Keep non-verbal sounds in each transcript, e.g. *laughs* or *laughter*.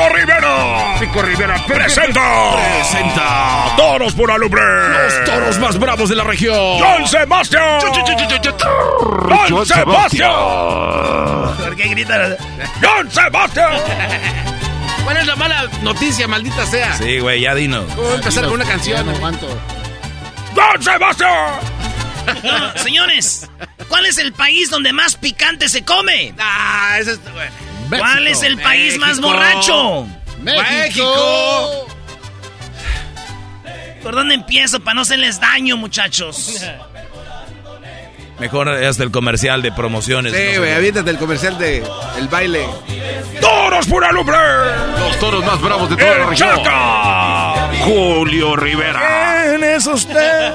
Pico Rivera. Pico Rivera Presenta. Presenta. Toros por alumbre. Los toros más bravos de la región. John Sebastián. John Sebastián. ¿Por qué gritan? John Sebastián. *laughs* ¿Cuál es la mala noticia, maldita sea? Sí, güey, ya dinos. ¿Cómo voy a empezar con una canción? John Sebastián. Señores, ¿cuál es el país donde más picante se come? Ah, ese es... ¿Cuál es el país más borracho? México. ¿Por dónde empiezo para no hacerles daño, muchachos? Mejor hasta el comercial de promociones. Sí, güey, aviéntate el comercial de el baile. Toros por alumbre. Los toros más bravos de toda la El región. Chaca. Julio Rivera. ¿Quién es usted? *laughs*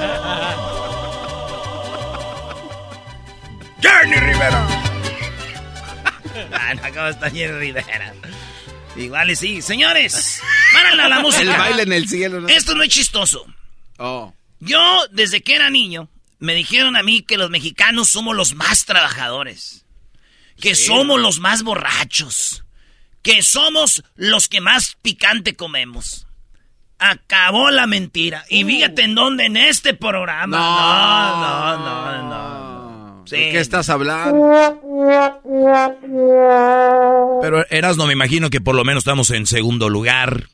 Jenny Rivera. *laughs* Ah, no, ¿cómo está Jenny Rivera? Igual y sí. Señores, párale a la música. El baile en el cielo. ¿no? Esto no es chistoso. Oh. Yo, desde que era niño, me dijeron a mí que los mexicanos somos los más trabajadores. Que somos los más borrachos. Que somos los que más picante comemos. Acabó la mentira. Y fíjate en dónde, en este programa. No, no, no, no. Sí. ¿De qué estás hablando? Pero Eras no me imagino que por lo menos estamos en segundo lugar.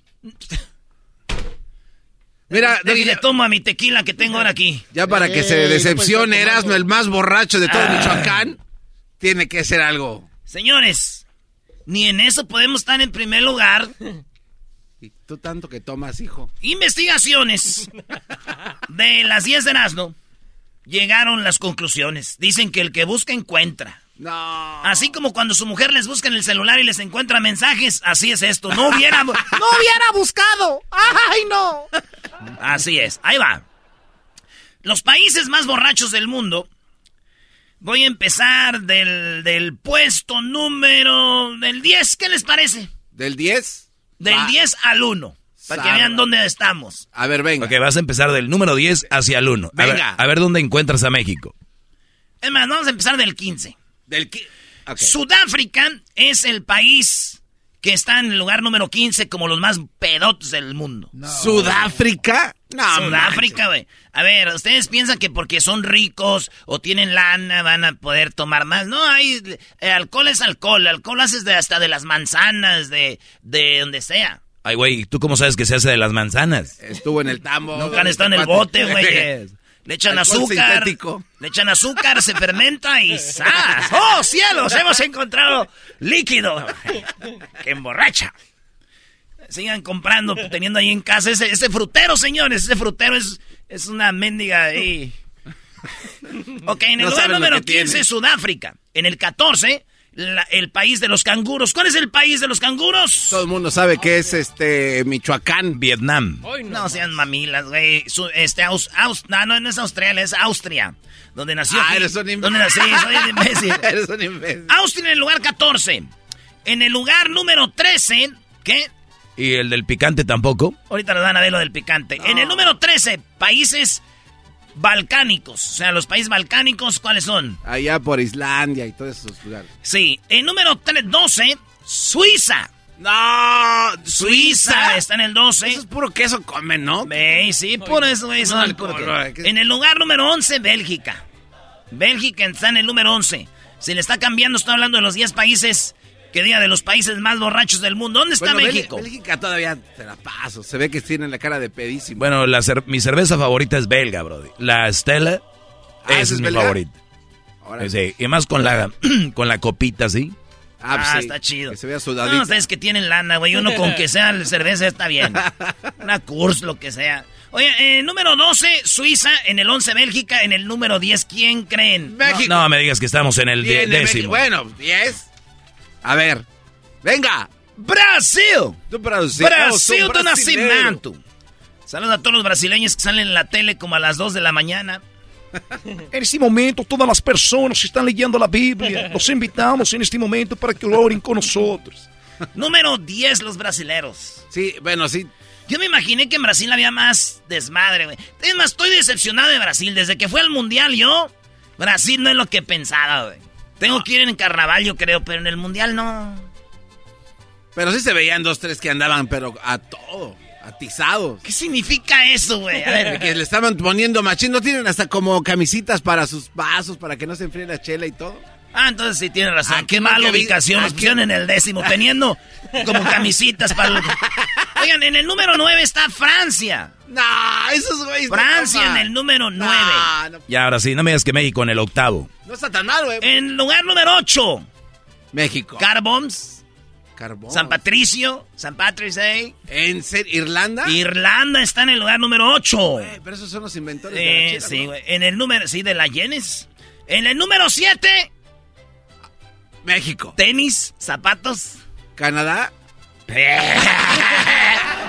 Mira, Déjale, ya, tomo a mi tequila que tengo ahora aquí. ya para que se decepcione Erasmo, el más borracho de todo Michoacán, tiene que ser algo. Señores, ni en eso podemos estar en primer lugar. Y tú tanto que tomas, hijo. Investigaciones de las 10 de Erasmo llegaron las conclusiones. Dicen que el que busca encuentra. No. Así como cuando su mujer les busca en el celular y les encuentra mensajes, así es esto. No *laughs* hubiera, no hubiera buscado. ¡Ay, no! Así es. Ahí va. Los países más borrachos del mundo. Voy a empezar del, del puesto número del 10. ¿Qué les parece? ¿Del 10? Del Va. 10 al 1. Para que vean dónde estamos. A ver, venga. Ok, vas a empezar del número 10 hacia el 1. A ver, Venga. a ver dónde encuentras a México. Es más, vamos a empezar del 15. Del qui- Ok. Sudáfrica es el país que está en el lugar número 15 como los más pedotes del mundo. ¿Sudáfrica? No, Sudáfrica, güey. A ver, ¿ustedes piensan que porque son ricos o tienen lana van a poder tomar más? No, hay... eh, alcohol es alcohol. Alcohol haces de, hasta de las manzanas, de, de donde sea. Ay, güey, ¿tú cómo sabes que se hace de las manzanas? Estuvo en el tambo. Nunca han estado en el bote, güey. Le echan Alcohol azúcar. sintético. Le echan azúcar, se fermenta y ¡zas! ¡Oh, cielos! Hemos encontrado líquido que emborracha. Sigan comprando, teniendo ahí en casa ese, ese frutero, señores. Ese frutero es, es una mendiga ahí. Ok, en el No lugar número que 15, tiene. Sudáfrica. En el 14, la- el país de los canguros. ¿Cuál es el país de los canguros? Todo el mundo sabe que es este Michoacán. Vietnam. No sean mamilas, güey. Este, Aus, Aus- no, no, no es Australia, es Austria. Donde nació. Ah, eres un imbécil. Donde nací, soy un *laughs* imbécil. Eres un imbécil. Austria en el lugar 14. En el lugar número 13, ¿qué? ¿Y el del picante tampoco? Ahorita nos van a ver lo del picante. En el número 13, países balcánicos. O sea, los países balcánicos, ¿cuáles son? Allá por Islandia y todos esos lugares. Sí. En número tre- 12, Suiza. No, Suiza está en el 12. Eso es puro queso comen, ¿no? Sí, eso, alcohol, puro bro, ¿qué? En el lugar número 11, Bélgica. Bélgica está en el número 11. Se le está cambiando, estoy hablando de los 10 países, que diga de los países más borrachos del mundo. ¿Dónde está Bueno, México? Bélgica todavía te la paso. Se ve que tienen la cara de pedísimo. Bueno, la cer- mi cerveza favorita es belga, brody. La Stella Ah, esa ¿esa es, es mi belga? favorita. Ahora Sí, y más con la, *clears throat* con la copita, ¿sí? Ah, Ah, sí, está chido. Que se vea No, sudadito. ustedes que tienen lana, güey. Uno con que sea la cerveza está bien. *laughs* Una Kurs, lo que sea. Oye, eh, número 12, Suiza. En el 11, Bélgica. En el número 10, ¿quién creen? México. No me digas que estamos en el México. décimo. Bueno, 10. A ver. Venga. ¡Brasil! Brasil. Brasil Oh, de son nacimiento. Saludos a todos los brasileños que salen en la tele como a las 2 de la mañana. *laughs* En este momento, todas las personas que están leyendo la Biblia, *laughs* los invitamos en este momento para que oren con nosotros. Número 10, los brasileros. Sí, bueno, sí. Yo me imaginé que en Brasil había más desmadre, güey. Es más, estoy decepcionado de Brasil. Desde que fue al Mundial yo, Brasil no es lo que pensaba, güey. Tengo que ir en carnaval, yo creo, pero en el Mundial no. Pero sí se veían dos, tres que andaban, pero a todo. Atizados. ¿Qué significa eso, güey? A ver, *laughs* Que le estaban poniendo machín. ¿No tienen hasta como camisitas para sus vasos, para que no se enfríe la chela y todo? Ah, entonces sí tiene razón. Aquí Qué mala ubicación. Nos aquí- pusieron en el décimo, *laughs* teniendo como camisitas para... los- Oigan, en el número 9 está Francia. No, esos güeyes. Francia en el número 9. No, no, Y ahora sí, no me digas que México en el octavo. no está tan mal, güey. En lugar número 8, México. Carboms, Carbón. San Patricio, San Patrick's Day. ¿En? ¿Irlanda? Irlanda está en el lugar número 8. Güey, pero esos son los inventores de la Eh, chela, sí. En el número, sí, de la Yenes. En el número 7, México. tenis, zapatos. Canadá. *laughs*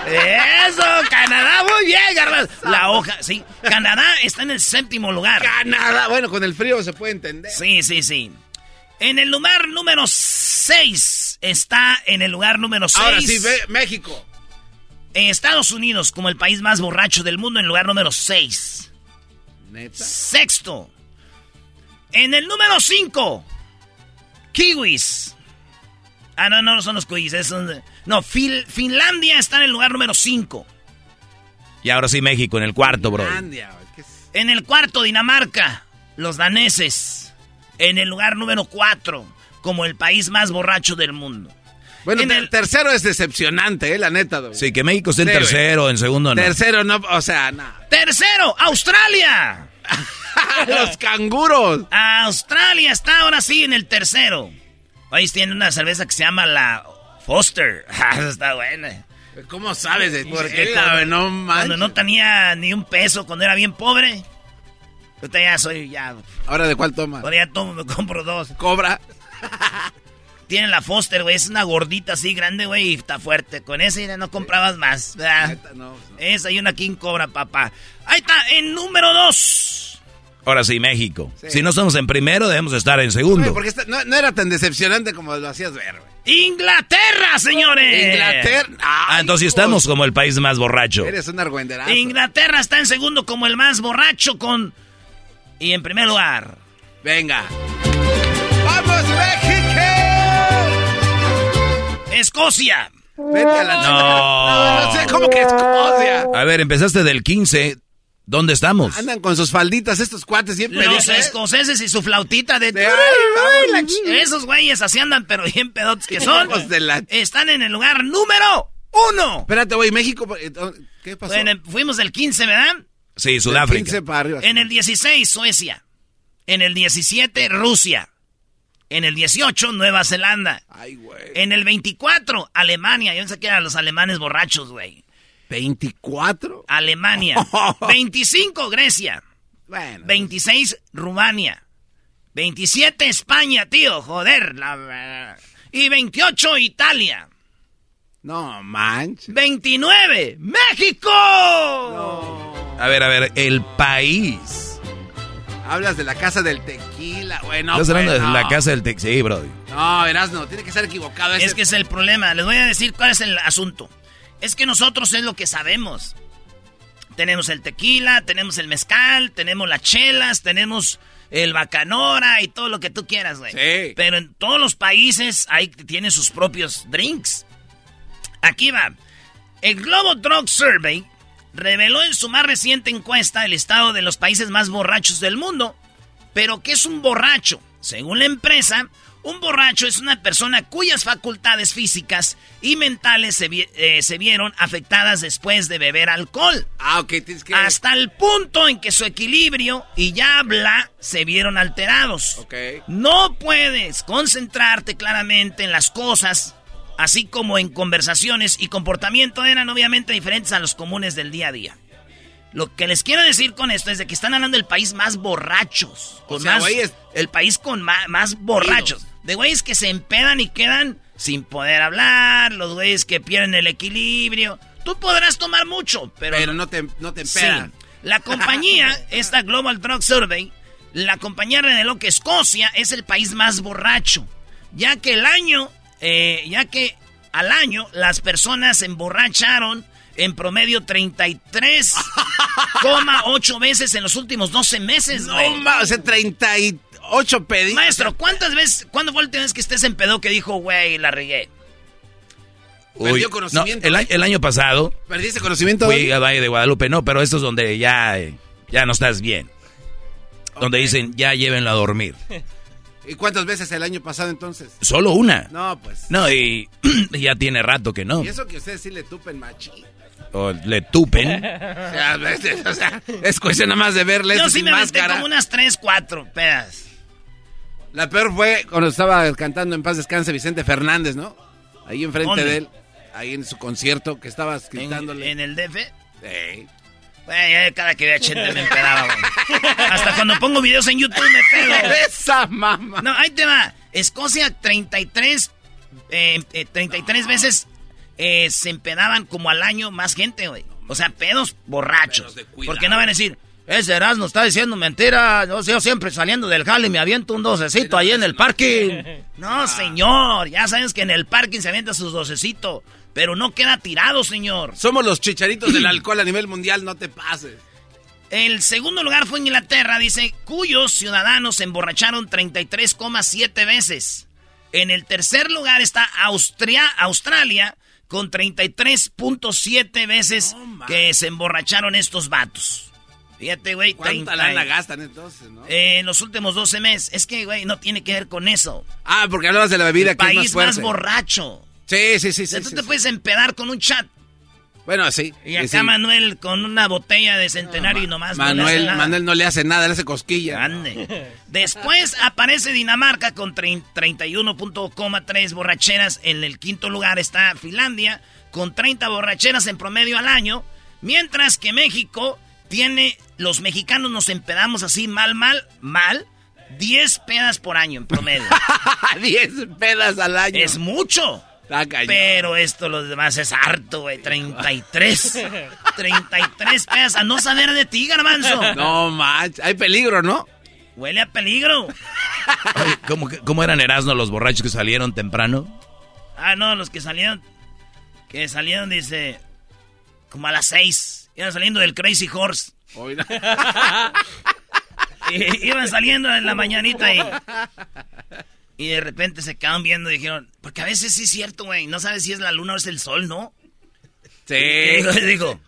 Eso, Canadá, muy bien, Garbanzo. La hoja, sí. Canadá está en el séptimo lugar. Canadá. Bueno, con el frío se puede entender. Sí, sí, sí. En el lugar número 6 está en el lugar número 6. Ahora sí, ve, México. En Estados Unidos, como el país más borracho del mundo, en el lugar número 6. Neta. Sexto. En el número 5. Kiwis. Ah, no, no son los kiwis. es un- no, Fil- Finlandia está en el lugar número 5. Y ahora sí, México en el cuarto, bro. Finlandia. En el cuarto, Dinamarca. Los daneses. En el lugar número 4. Como el país más borracho del mundo. Bueno, En el- tercero es decepcionante, eh, la neta, güey. Sí, que México esté en tercero, en segundo no. Tercero no, o sea, no. Tercero, Australia. *laughs* Los canguros. Australia está ahora sí en el tercero. Ahí tiene una cerveza que se llama la Foster. *laughs* Ah, está buena. ¿Cómo sabes de Porque cuando, güey? No cuando manches. no tenía ni un peso, cuando era bien pobre. Ahorita ya soy, ya. ¿Ahora de cuál toma? Ahora ya tomo, me compro dos. Cobra. *laughs* Tiene la Foster, güey. Es una gordita así grande, güey. Y está fuerte. Con esa ya no comprabas más. Neta, no, no. Esa y una King Cobra, papá. Ahí está, en número dos. Ahora sí, México. Sí. Si no estamos en primero, debemos estar en segundo. porque esta- no, no era tan decepcionante como lo hacías ver, güey. Inglaterra, señores. Inglaterra. Ah, Ay, entonces sí hijos. estamos como el país más borracho. Eres un argüenderazo. Inglaterra está en segundo como el más borracho con... Y en primer lugar... Venga. Escocia. Vete a la No. No, no sé, ¿cómo que Escocia? A ver, empezaste del 15. ¿Dónde estamos? Andan con sus falditas estos cuates siempre. Los ¿eh? escoceses y su flautita de... De, ay, ay, Esos güeyes así andan, pero bien pedotes que son. Hijos de la- Están en el lugar número uno. Espérate, güey, México. eh, ¿Qué pasó? Bueno, fuimos del 15, ¿verdad? Sí, Del Sudáfrica. 15 para arriba. En el 16, Suecia. En el 17, Rusia. En el 18, Nueva Zelanda. Ay, güey. En el 24, Alemania. Yo pensé que eran los alemanes borrachos, güey. ¿24? Alemania. *laughs* 25, Grecia. Bueno. 26, Rumania. 27 España, tío, joder. La... Y 28 Italia. No manches. 29 México. A ver, a ver, el país. Hablas de la casa del tequila, güey. No, Estás hablando pues, de no. la casa del Tex. Sí, bro. No, verás, no, tiene que ser equivocado. ese- Es que es el problema. Les voy a decir cuál es el asunto. Es que nosotros es lo que sabemos. Tenemos el tequila, tenemos el mezcal, tenemos las chelas, tenemos el bacanora y todo lo que tú quieras, güey. Sí. Pero en todos los países hay tienen sus propios drinks. Aquí va. El Global Drug Survey reveló en su más reciente encuesta el estado de los países más borrachos del mundo. Pero, ¿qué es un borracho? Según la empresa, un borracho es una persona cuyas facultades físicas y mentales se, vi- eh, se vieron afectadas después de beber alcohol. Ah, ok, tienes que... Hasta el punto en que su equilibrio y ya habla se vieron alterados. Ok. No puedes concentrarte claramente en las cosas, así como en conversaciones y comportamiento eran obviamente diferentes a los comunes del día a día. Lo que les quiero decir con esto es de que están hablando del país más borrachos. Con sea, más, güeyes- el país con más, borrachos. De güeyes que se empedan y quedan sin poder hablar, los güeyes que pierden el equilibrio. Tú podrás tomar mucho, pero, Pero no te, no te Sí. empedan. La compañía, *laughs* esta Global Drug Survey, la compañía reveló que Escocia es el país más borracho, ya que el año, eh, ya que al año las personas se emborracharon en promedio 33,8 veces en los últimos 12 meses, No, güey. ma, o sea, 38 pedidos. Maestro, ¿cuántas veces, cuándo fue la última vez que estés en pedo que dijo, güey, la regué? Perdió no, conocimiento. el, a- el año pasado ¿Perdiste conocimiento? fui a Valle de Guadalupe, no, pero esto es donde ya, eh, ya no estás bien. Donde dicen, ya llévenlo a dormir. *laughs* ¿Y cuántas veces el año pasado entonces? Solo una. No, pues. No, y *clears throat* ya tiene rato que no. Y eso que ustedes sí le tupen machi. O le tupen. *laughs* O sea, es, o sea, es cuestión nada más de verle Yo eso sí sin me máscara. como unas 3, 4 pedas. La peor fue cuando estaba cantando en paz descanse Vicente Fernández, ¿no? Ahí enfrente ¿Dónde? de él, ahí en su concierto que estabas gritándole. en el DF. Güey, ya cada que veía Chente me empedaba, güey. Hasta cuando pongo videos en YouTube me pedo. *laughs* Esa mamá. No, ahí te va. Escocia 33, eh, eh, 33 veces eh, se empedaban como al año más gente, güey. O sea, pedos borrachos. Pedos. Porque no van a decir, ese Erasmo está diciendo mentira. Yo, yo siempre saliendo del jale me aviento un docecito ahí en el parking. *laughs* No, señor. Ya sabes que en el parking se avienta sus docecitos. Pero no queda tirado, señor. Somos los chicharitos del alcohol a nivel mundial, no te pases. El segundo lugar fue Inglaterra, dice, cuyos ciudadanos se emborracharon 33,7 veces. En el tercer lugar está Austria, Australia, con 33.7 veces que se emborracharon estos vatos. Fíjate, güey, ¿Cuánta 30 lana gastan entonces, no? eh, en los últimos 12 meses. Es que, güey, no tiene que ver con eso. Ah, porque hablabas de la bebida El que es más país fuerte. más borracho. Sí, sí, sí, O sea, sí. tú sí, te sí. puedes empedar con un chat. Bueno, sí. Y acá sí. Manuel con una botella de centenario y nomás no le Manuel. Manuel no le hace nada, le hace cosquilla. Ande. Después aparece Dinamarca con trein- 31.3 borracheras. En el quinto lugar está Finlandia con 30 borracheras en promedio al año. Mientras que México tiene, los mexicanos nos empedamos así mal, mal, mal. 10 pedas por año en promedio. *laughs* 10 pedas al año. es mucho. Cañón. Pero esto los demás es harto, güey. 33. 33 pedas. A no saber de ti, garbanzo. No, manches. Hay peligro, ¿no? Huele a peligro. Oye, ¿cómo, que- ¿Cómo eran Erasmo los borrachos que salieron temprano? Ah, no, los que salieron. Que salieron, dice. Como a las seis. Iban saliendo del Crazy Horse. *laughs* Iban saliendo en la mañanita y. Y de repente se quedaron viendo y dijeron. Porque a veces sí es cierto, güey. No sabes si es la luna o es el sol, ¿no? Y Sí. digo, digo,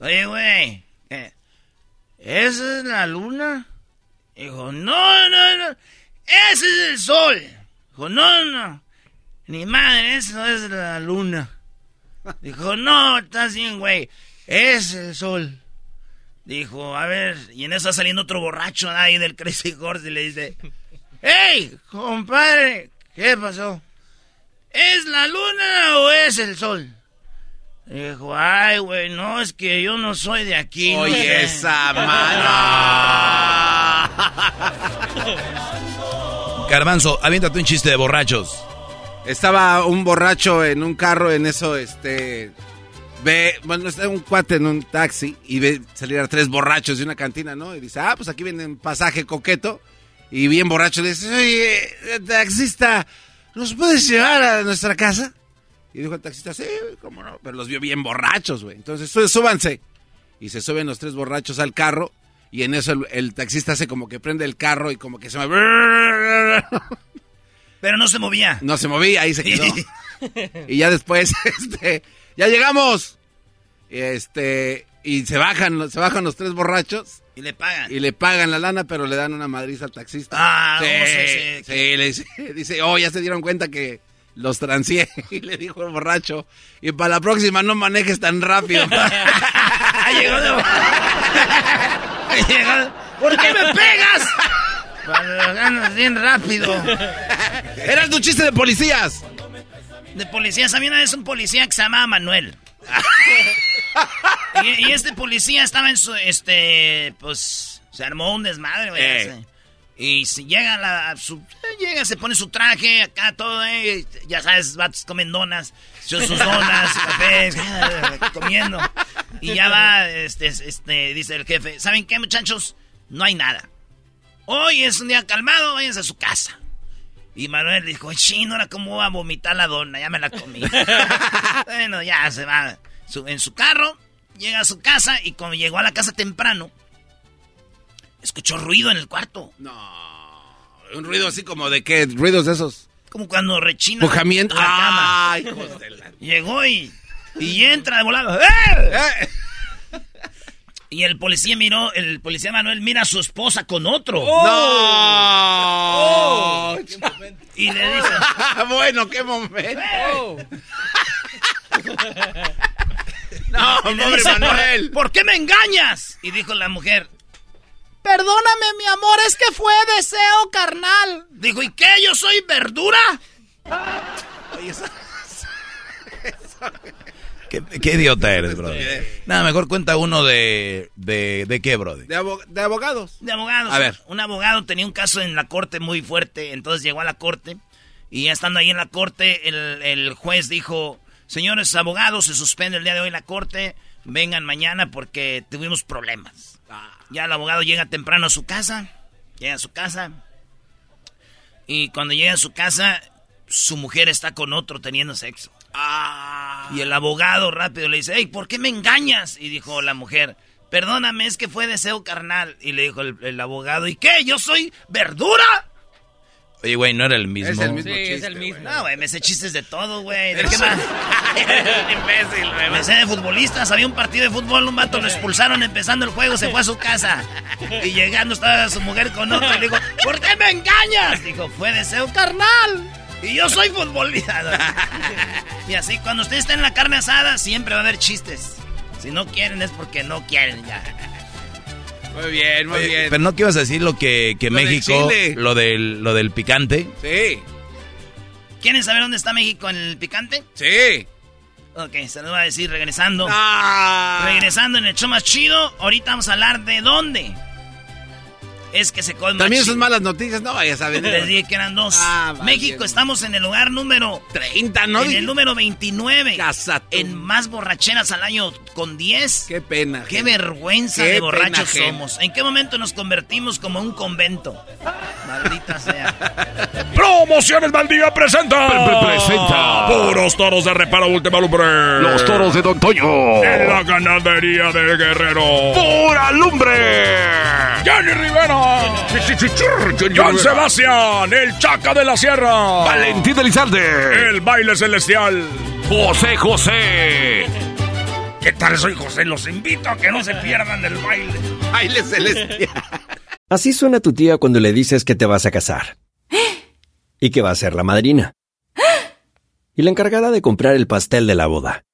oye, güey. eh, ¿Esa es la luna? Dijo, no, no, no. Ese es el sol. Dijo, no, no. Ni madre, eso es la luna. Dijo, no, estás bien, güey. Es el sol. Dijo, a ver, y en eso está saliendo otro borracho ahí del Crazy Horse y le dice, ¡Ey, compadre! ¿Qué pasó? ¿Es la luna o es el sol? Dijo, ay, güey, no, es que yo no soy de aquí. no Oye, sé". esa mano. *laughs* Garbanzo, aviéntate un chiste de borrachos. Estaba un borracho en un carro, en eso, este. Ve, bueno, está un cuate en un taxi y ve salir a tres borrachos de una cantina, ¿no? Y dice, ah, pues aquí viene pasaje coqueto. Y bien borracho le dice, oye, taxista, ¿nos puedes llevar a nuestra casa? Y dijo el taxista, sí, cómo no, pero los vio bien borrachos, güey. Entonces, súbanse. Y se suben los tres borrachos al carro y en eso el, taxista hace como que prende el carro y como que se mueve. *laughs* Pero no se movía. No se movía, ahí se quedó. *laughs* y ya después, *laughs* este, ya llegamos. Este, y se bajan, se bajan los tres borrachos. Y le pagan. Y le pagan la lana, pero le dan una madriza al taxista. Ah, sí, sí, sí, le *laughs* dice, oh, ya se dieron cuenta que los transié. *laughs* Y le dijo el borracho, y para la próxima no manejes tan rápido. *laughs* llegó de... ¿Por qué me pegas? Cuando ganas bien rápido. Eras tu chiste de policías. De policías. Había una vez un policía que se llamaba Manuel. Y, este policía estaba en su, este, pues, se armó un desmadre, güey. Eh. Y si llega a la, su, llega, se pone su traje, acá todo, eh, ya sabes, vatos comen donas, sus donas, cafés, *laughs* comiendo. Y ya va, este, este, dice el jefe, ¿saben qué, muchachos? No hay nada. Hoy es un día calmado, váyanse a su casa. Y Manuel dijo, chino, ahora cómo va a vomitar la dona, ya me la comí. *laughs* bueno, ya se va en su carro, llega a su casa y cuando llegó a la casa temprano, escuchó ruido en el cuarto. No, un ruido así como de qué, ruidos de esos. Como cuando rechina la cama. Ay, Llegó y, y entra de volado. ¡Eh! Y el policía miró, el policía Manuel mira a su esposa con otro. ¡No! Y le dice... bueno, qué momento. no, pobre Manuel. ¿Por qué me engañas? Y dijo la mujer, Perdóname, mi amor, es que fue deseo carnal. Dijo, ¿y qué? ¿Yo soy verdura? *laughs* ¿Qué, idiota eres, bro? Nada, mejor cuenta uno de... ¿De, qué, bro? De, abogados. De abogados. A ver. Un abogado tenía un caso en la corte muy fuerte, entonces llegó a la corte y ya estando ahí en la corte, el, el juez dijo, señores abogados, se suspende el día de hoy la corte, vengan mañana porque tuvimos problemas. Ah. Ya el abogado llega temprano a su casa, llega a su casa, y cuando llega a su casa, su mujer está con otro teniendo sexo. Ah. Y el abogado rápido le dice, hey, ¿por qué me engañas? Y dijo la mujer, perdóname, es que fue deseo carnal. Y le dijo el, abogado, ¿y qué? ¿Yo soy verdura? Oye, güey, no era el mismo. Es el mismo sí, es el mismo. No, güey, me sé chistes de todo, güey. ¿De qué más? *laughs* imbécil, güey. Me sé de futbolistas. Había un partido de fútbol, un vato lo expulsaron empezando el juego, se fue a su casa. Y llegando estaba su mujer con otro y le dijo, ¿por qué me engañas? Dijo, fue deseo carnal. Y yo soy futbolista. *laughs* y así, cuando usted está en la carne asada, siempre va a haber chistes. Si no quieren es porque no quieren ya. Muy bien, muy bien. Pero no que ibas a decir lo que, que México, lo del, lo del picante. Sí. ¿Quieren saber dónde está México en el picante? Sí. Ok, se lo voy a decir regresando. Ah. Regresando en el show más chido. Ahorita vamos a hablar de dónde es que se come También son malas noticias, no vayas a ver. Les dije que eran dos. Ah, México, estamos en el lugar número 30, ¿no? En el número 29. En más borracheras al año con 10. Qué pena. Qué vergüenza de borrachos somos. ¿En qué momento nos convertimos como un convento? Maldita sea. *laughs* Promociones Valdivia presenta. presenta. Puros toros de reparo última lumbre. Los toros de Don Toño. En la ganadería de Guerrero. Pura lumbre. Jenny Rivera. John Sebastián, el Chaca de la Sierra. Valentín Elizalde. El baile celestial. José José. ¿Qué tal? Soy José. Los invito a que no se pierdan el baile. Baile celestial. Así suena tu tía cuando le dices que te vas a casar. Y que va a ser la madrina. Y la encargada de comprar el pastel de la boda.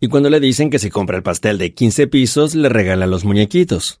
Y cuando le dicen que si compra el pastel de 15 pisos, le regalan los muñequitos.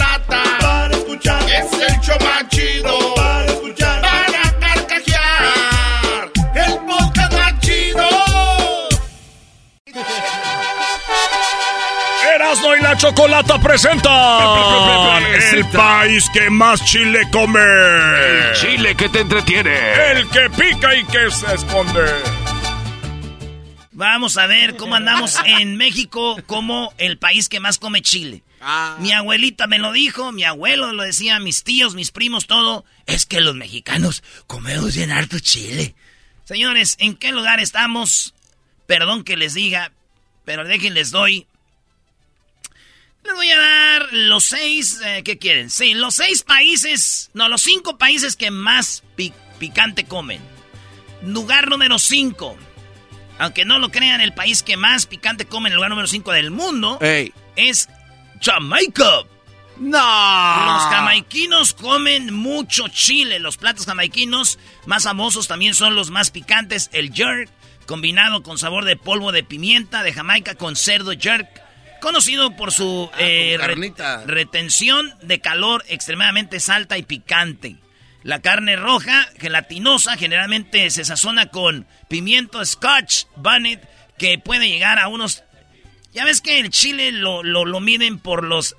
show más chido para escuchar. Para carcajear. El podcast más chido. Erasmo y la Chocolata presentan *laughs* el país que más chile come. El chile que te entretiene. El que pica y que se esconde. Vamos a ver cómo andamos en México como el país que más come chile. Mi abuelita me lo dijo, mi abuelo lo decía, mis tíos, mis primos, todo. Es que los mexicanos comemos bien harto chile. Señores, ¿en qué lugar estamos? Perdón que les diga, pero déjenles doy. Les voy a dar los seis, eh, ¿qué quieren? Sí, los seis países, no, los cinco países que más pi- picante comen. Lugar número cinco. Aunque no lo crean, el país que más picante come en el lugar número 5 del mundo Ey. es Jamaica. ¡No! Los jamaiquinos comen mucho chile. Los platos jamaiquinos más famosos también son los más picantes. El jerk, combinado con sabor de polvo de pimienta de Jamaica con cerdo jerk. Conocido por su eh, re- carnita. retención de calor extremadamente alta y picante. La carne roja, gelatinosa, generalmente se sazona con pimiento scotch, bonnet, que puede llegar a unos... Ya ves que el chile lo, lo, lo miden por los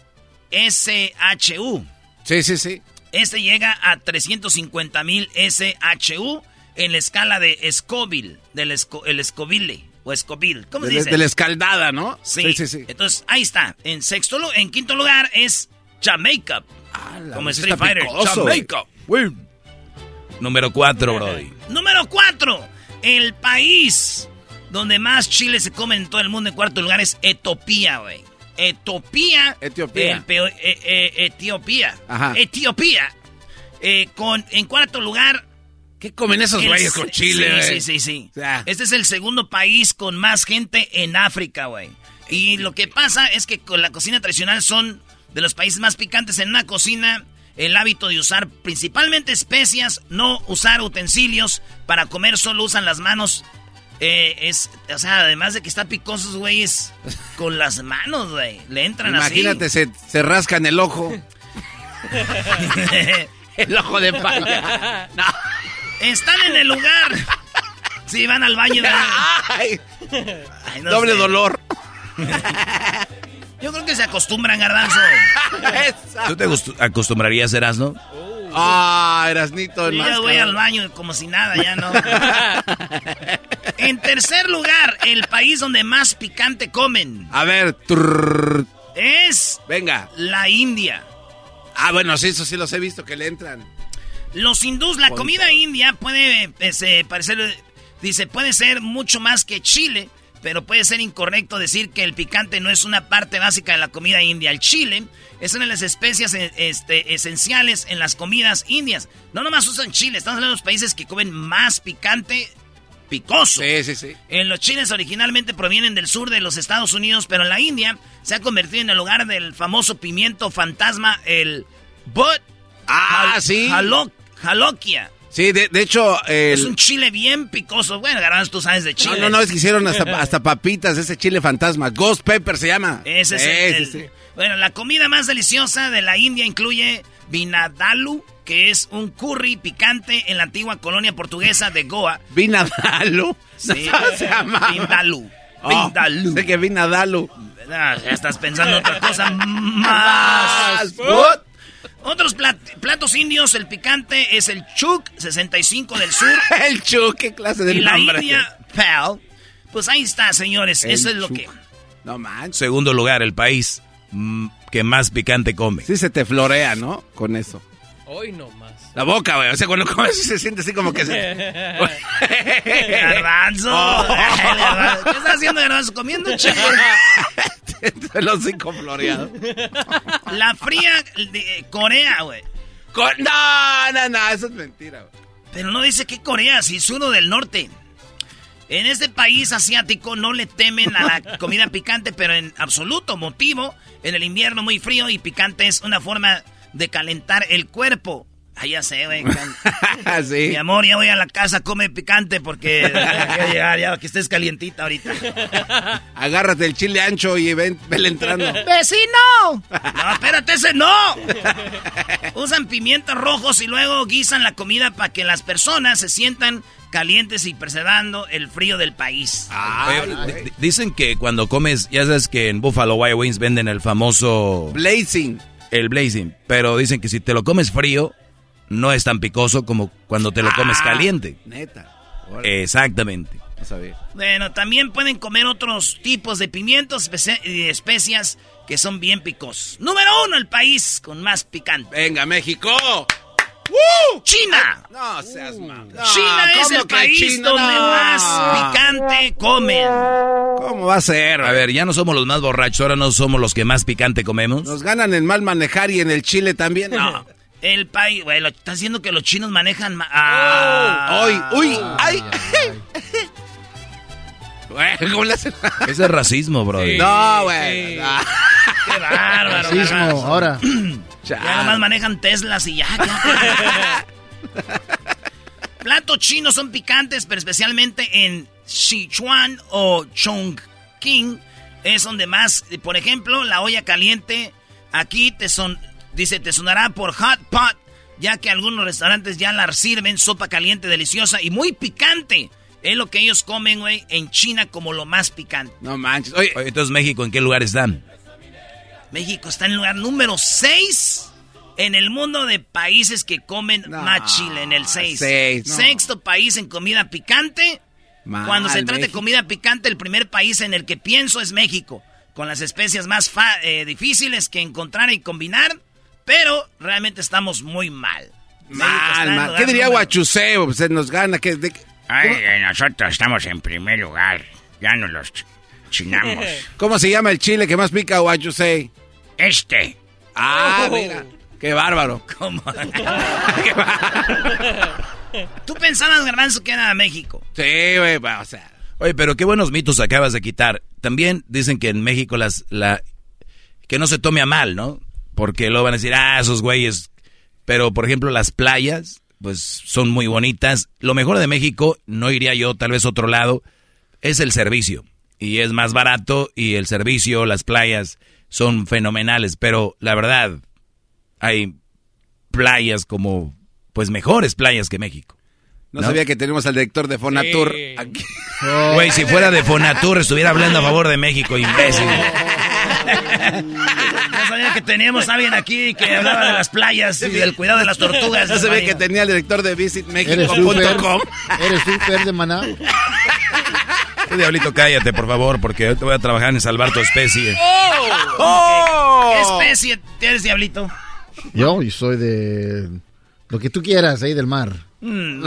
SHU. Sí, sí, sí. Este llega a 350 mil SHU en la escala de Scoville, del esco- el Scoville o Scoville. ¿Cómo se dice? de la escaldada, ¿no? Sí. sí, sí. Entonces, ahí está. En sexto en quinto lugar es Jamaica. Como Street Fighter. picoso. Jamaica. Número 4, Brody. Número 4. El país donde más chile se come en todo el mundo en cuarto lugar es Etiopía, güey. Etiopía. Etiopía. eh, eh, Etiopía. Ajá. Etiopía. Eh, con, en cuarto lugar. ¿Qué comen esos güeyes con chile, Sí, sí, sí, sí. O sea. Este es el segundo país con más gente en África, güey. Y lo que pasa es que con la cocina tradicional son de los países más picantes en una cocina. El hábito de usar principalmente especias, no usar utensilios. Para comer solo usan las manos. Eh, es, o sea, además de que está picosos, güeyes, con las manos, güey. Le entran Imagínate, se, se rascan el ojo. así. *laughs* el ojo de palla. No. Están en el lugar. Sí, van al baño. Ay, Ay, no doble sé. dolor. Yo creo que se acostumbran, garbanzo. *laughs* ¿Tú te acostu- acostumbrarías, Erasno? Ah, Erasnito. Yo ya voy al baño como si nada, ya no. *laughs* en tercer lugar, el país donde más picante comen A ver, trrr, es venga. la India. Ah, bueno, sí, eso sí los he visto que le entran. Los hindús, la comida india puede eh, parecer, dice, puede ser mucho más que chile, pero puede ser incorrecto decir que el picante no es una parte básica de la comida india. El chile es una de las especias eh, este, esenciales en las comidas indias. No nomás usan chile, estamos hablando de los países que comen más picante picoso. Sí, sí, sí. En los chiles originalmente provienen del sur de los Estados Unidos, pero en la India se ha convertido en el lugar del famoso pimiento fantasma, el Bud Ah, sí. Jalokia. Sí, de, de hecho... el- Es un chile bien picoso. Bueno, Garbanzo, tú sabes de chile. No, no, no, es que hicieron hasta, hasta papitas, ese chile fantasma. Ghost Pepper se llama. Ese es el, sí, el- sí. Bueno, la comida más deliciosa de la India incluye vinadalu, que es un curry picante en la antigua colonia portuguesa de Goa. *laughs* Vinadalu. Sí, *laughs* se llama. Vindaloo. Oh, Vindaloo. sé que Vinadalu. Ah, ya estás pensando en otra cosa más. What? Otros plat- platos indios, el picante es el chuk 65 del sur. *laughs* el chuk, qué clase de Y la nombre. India, pal. Pues ahí está, señores. El Eso es lo que... No manches. Segundo lugar, el país mm, que más picante come. Sí se te florea, ¿no? Con eso. Hoy no más. La boca, güey. O sea, cuando comes se siente así como que se... *laughs* Garbanzo. Oh. Garbanzo. ¿Qué estás haciendo, Garbanzo? Comiendo. *laughs* *laughs* El hocico floreado. *laughs* La fría de Corea, güey. No, no, no, eso es mentira, güey. Pero no dice que Corea, si es uno del norte. En este país asiático no le temen a la *laughs* comida picante, pero en absoluto motivo, en el invierno muy frío y picante es una forma de calentar el cuerpo. Ah, ya sé, güey. *laughs* sí. Mi amor, ya voy a la casa, come picante porque voy a llegar ya que estés calientita ahorita. Agárrate el chile ancho y ven, vele entrando. *laughs* ¡Vecino! No, espérate, ese no. Usan pimientos rojos y luego guisan la comida para que las personas se sientan calientes y percebando el frío del país. Oye, di- dicen que cuando comes, ya sabes que en Buffalo Wild Wings venden el famoso... Blazing. El blazing. Pero dicen que si te lo comes frío, no es tan picoso como cuando te lo comes Ah, caliente. Neta. Exactamente. No sabía. Bueno, también pueden comer otros tipos de pimientos y especias que son bien picosos. Número uno, el país con más picante. Venga, México. ¡China! No seas malo. China es ¿cómo el país China? donde No. más picante comen. ¿Cómo va a ser? A ver, ya no somos los más borrachos, ahora no somos los que más picante comemos. Nos ganan en mal manejar y en el chile también. No. *laughs* El país, güey, lo estás diciendo que los chinos manejan ma- ah. Hoy, uy, ay. *laughs* Güey, ¿cómo le hacen? Ese es racismo, bro. No, güey. no. *laughs* Qué bárbaro. Racismo, ahora. *clears throat* Ya nomás manejan Teslas y ya. ya. *laughs* Platos chinos son picantes, pero especialmente en Sichuan o Chongqing es donde más, por ejemplo, la olla caliente aquí te son, dice, te sonará por hot pot, ya que algunos restaurantes ya la sirven sopa caliente deliciosa y muy picante. Es lo que ellos comen, güey, en China como lo más picante. No manches. Oye, Oye, entonces México, ¿en qué lugar están? México está en el lugar número 6 en el mundo de países que comen más chile, en el 6. seis, no. Sexto país en comida picante. Mal, Cuando se trata de comida picante, el primer país en el que pienso es México, con las especias más fa- eh, difíciles que encontrar y combinar, pero realmente estamos muy mal. Mal, mal. ¿Qué diría número- Guachuseo? Pues se nos gana. ¿qué, de, Ay, nosotros estamos en primer lugar. Ya nos los ch- chinamos. *laughs* ¿Cómo se llama el chile que más pica, Guachusei? Este. Ah, mira. Qué bárbaro. ¿Cómo? *laughs* Tú pensabas, Garbanzo, que era México. Sí, güey, o sea. Oye, pero qué buenos mitos acabas de quitar. También dicen que en México las, la, que no se tome a mal, ¿no? Porque luego van a decir, ah, esos güeyes. Pero, por ejemplo, las playas, pues son muy bonitas. Lo mejor de México, no iría yo tal vez a otro lado, es el servicio. Y es más barato y el servicio, las playas son fenomenales. Pero la verdad, hay playas como, pues mejores playas que México. No, ¿No? sabía que tenemos al director de Fonatur aquí. Güey, si fuera de Fonatur estuviera hablando a favor de México, imbécil. *laughs* No sabía que teníamos a alguien aquí que hablaba de las playas y del cuidado de las tortugas. No sabía que tenía el director de visitmexico.com. ¿Eres tú, Fer de Maná? Diablito, cállate, por favor, porque yo te voy a trabajar en salvar tu especie. ¿Qué especie eres, Diablito? Yo, yo soy de... Lo que tú quieras, ahí del mar. Mm.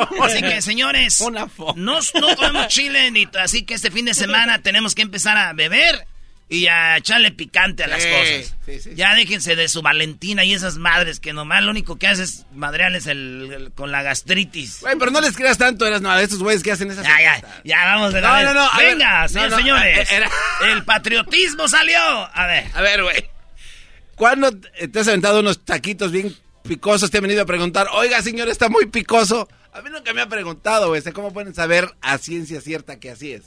*laughs* Así que, señores, no, no comemos chile, ni, así que este fin de semana tenemos que empezar a beber y a echarle picante a las Sí, cosas. sí, sí. Ya déjense de su Valentina y esas madres que nomás lo único que hace es madrearles el, el- con la gastritis. Güey, pero no les creas tanto, eras no, a estos güeyes que hacen esas Ya, ya, ya vamos de No, no, no, ver. Venga, No, no, señores. *laughs* era- El patriotismo salió. A ver. A ver, güey. ¿Cuándo te has aventado unos taquitos bien picosos? Te han venido a preguntar, oiga, señor, está muy picoso. A mí nunca me ha preguntado, güey. ¿Cómo pueden saber a ciencia cierta que así es?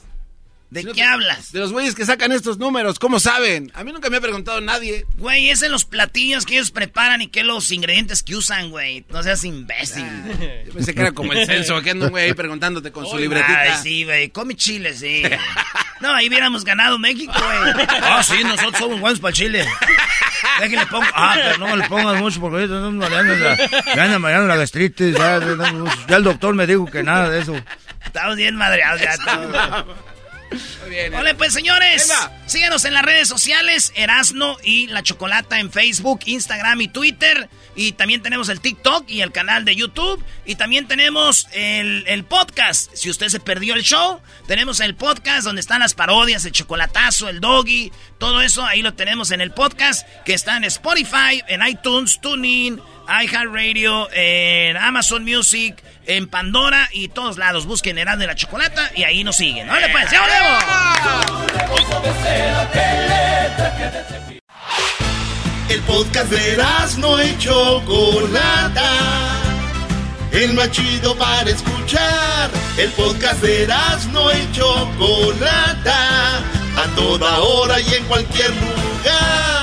¿De qué hablas? De los güeyes que sacan estos números, ¿cómo saben? A mí nunca me ha preguntado nadie. Güey, es en los platillos que ellos preparan y que los ingredientes que usan, güey. No seas imbécil. Yo pensé que era como el censo, que anda un güey ahí preguándote con su libretita. Ay, sí, güey. Come chile, sí. No, ahí hubiéramos ganado México, güey. *laughs* Ah, sí, nosotros somos buenos para el chile. Déjenle pongo. Ah, pero no me le pongas mucho porque no me anda, mareando la gastritis. Ya, ya el doctor me dijo que nada de eso. Estamos bien madreados ya todos. Hola, pues señores, síganos en las redes sociales, Erasno y La Chocolata en Facebook, Instagram y Twitter. Y también tenemos el TikTok y el canal de YouTube. Y también tenemos el, el podcast. Si usted se perdió el show, tenemos el podcast donde están las parodias, el chocolatazo, el doggy, todo eso. Ahí lo tenemos en el podcast que está en Spotify, en iTunes, TuneIn, iHeartRadio, en Amazon Music, en Pandora y todos lados. Busquen Erasno y La Chocolata y ahí nos siguen. ¡Hola pues! ¡Ya El podcast de no y Chocolata. El más chido para escuchar. El podcast de no y Chocolata. A toda hora y en cualquier lugar.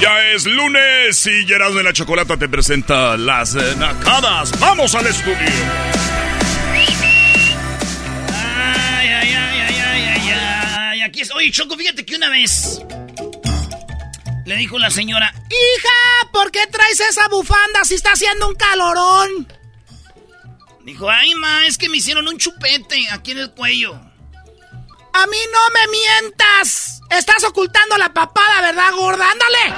Ya es lunes y Gerardo de la Chocolata te presenta las eh, nacadas. ¡Vamos al estudio! Ay, ay, ay, ay, ay, ay, ay. Aquí es. Oye, Choco, fíjate que una vez le dijo la señora: Hija, ¿por qué traes esa bufanda si está haciendo un calorón? Dijo: Ay, ma, es que me hicieron un chupete aquí en el cuello. A mí no me mientas. Estás ocultando la papada, ¿verdad, gorda? ¡Ándale!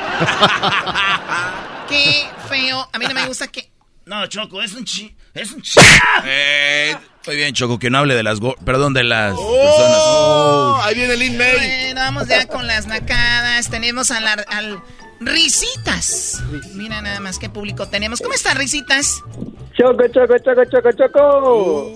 *laughs* Qué feo. A mí no me gusta que. No, Choco, es un chi. Es un chi. *laughs* Eh, estoy bien, Choco, que no hable de las... go- Perdón, de las Oh, personas. ahí viene Lin May. Bueno, vamos ya con las nacadas. Tenemos a la, al Risitas. Mira nada más qué público tenemos. ¿Cómo están, Risitas? Choco, choco, choco, choco, choco.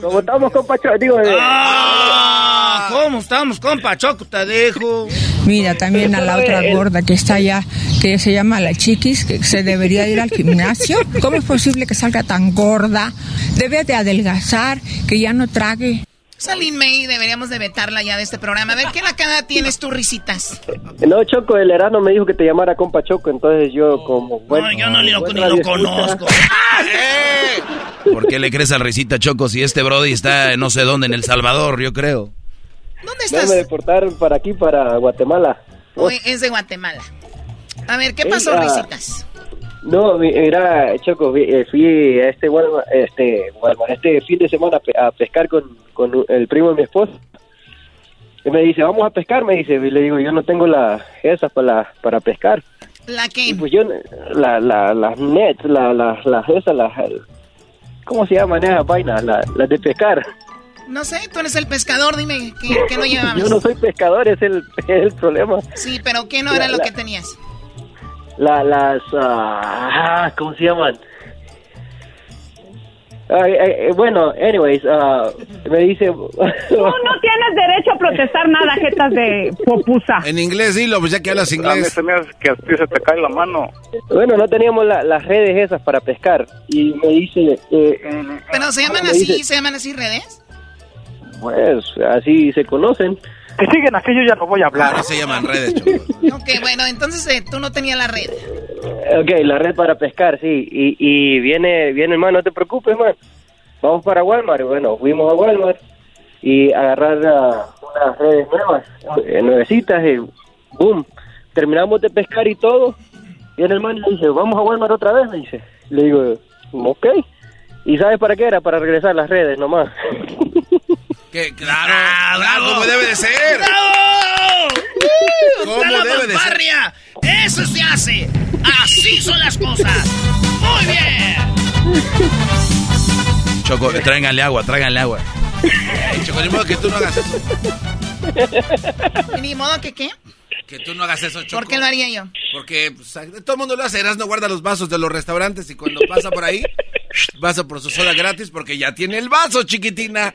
¿Cómo estamos, compa? Choco? Digo, eh, Ah, ¿Cómo estamos, compa? Choco, te dejo. Mira, también a la otra gorda que está allá, que se llama la chiquis, que se debería ir al gimnasio. ¿Cómo es posible que salga tan gorda? Debe de adelgazar, que ya no trague. Salín May, deberíamos de vetarla ya de este programa. A ver, ¿qué nakada *laughs* tienes tú, Risitas? no, Choco, el herano me dijo que te llamara compa Choco, entonces yo como... Bueno, yo no lo- buen ni lo radioescucha, conozco. *laughs* *laughs* ¿Por qué le crees al risita Choco si este Brody está no sé dónde, en El Salvador, yo creo? ¿Dónde No, me deportaron para aquí, para Guatemala. Hoy es de Guatemala. A ver, ¿qué Ey, pasó, ah. Risitas? No, mi- mira, Choco, vi- eh, fui a este, Walmart- este, Walmart, este fin de semana a pe- a pescar con, con el primo de mi esposa. Y me dice, vamos a pescar, me dice. Y le digo, yo no tengo la, esas para, para pescar. ¿La qué? Y pues yo, la, la, las nets, la, la, las, esas, las, ¿cómo se llaman esas vainas? Las las de pescar. No sé, tú eres el pescador, dime, ¿qué, qué no llevabas? Yo no soy pescador, es el, *laughs* el problema. Sí, pero ¿qué no era La- lo la- que tenías? La, las, ah, ¿cómo se llaman? Eh, bueno, anyways, ah, me dice... Tú no tienes derecho a protestar nada, jetas de popusa. En inglés dilo, pues ya que hablas inglés. se me hace que a ti se te cae la mano. Bueno, no teníamos la- las redes esas para pescar. Y me dice, eh, Pero se llaman así, dice- se llaman así redes. pues así se conocen. Que siguen así, yo ya no voy a Claro, se llaman redes, *laughs* Choco. Ok, bueno, entonces eh, tú no tenías la red. Ok, la red para pescar, sí. Y, y viene, viene, hermano, no te preocupes, man. Vamos para Walmart. Y Bueno, fuimos a Walmart y agarrar ah, unas redes nuevas, eh, nuevecitas, y boom. Terminamos de pescar y todo. Viene el man y le dice, vamos a Walmart otra vez, me dice. Le digo, ok. ¿Y sabes para qué era? Para regresar las redes nomás. *laughs* Que, claro, claro, como debe de ser. ¡Bravo! ¿Cómo ¡Está la debe de ser? ¡Eso se hace! ¡Así son las cosas! ¡Muy bien! Choco, tráiganle agua, tráiganle agua. Choco, ni modo que tú no hagas eso. Ni modo que qué. Que tú no hagas eso, Choco. ¿Por qué lo haría yo? Porque pues, todo el mundo lo hace. no guarda los vasos de los restaurantes y cuando pasa por ahí, *laughs* pasa por su soda gratis porque ya tiene el vaso, chiquitina.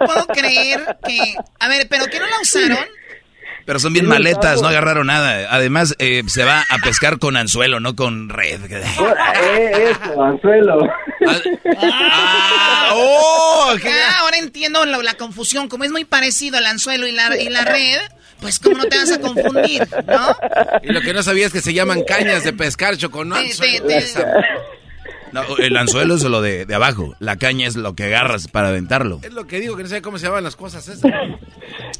No puedo creer que... A ver, ¿pero qué no la usaron? Pero son bien maletas, no agarraron nada. Además, eh, se va a pescar con anzuelo, no con red. eh, eso, anzuelo. Ah, oh, Ah, ahora entiendo la, la confusión. Como es muy parecido el anzuelo y la, y la red, pues cómo no te vas a confundir, ¿no? Y lo que no sabía es que se llaman cañas de pescar, Choco, ¿no? Te- te- te- No, el anzuelo es lo de, de abajo. La caña es lo que agarras para aventarlo. Es lo que digo, que no sé cómo se llaman las cosas esas.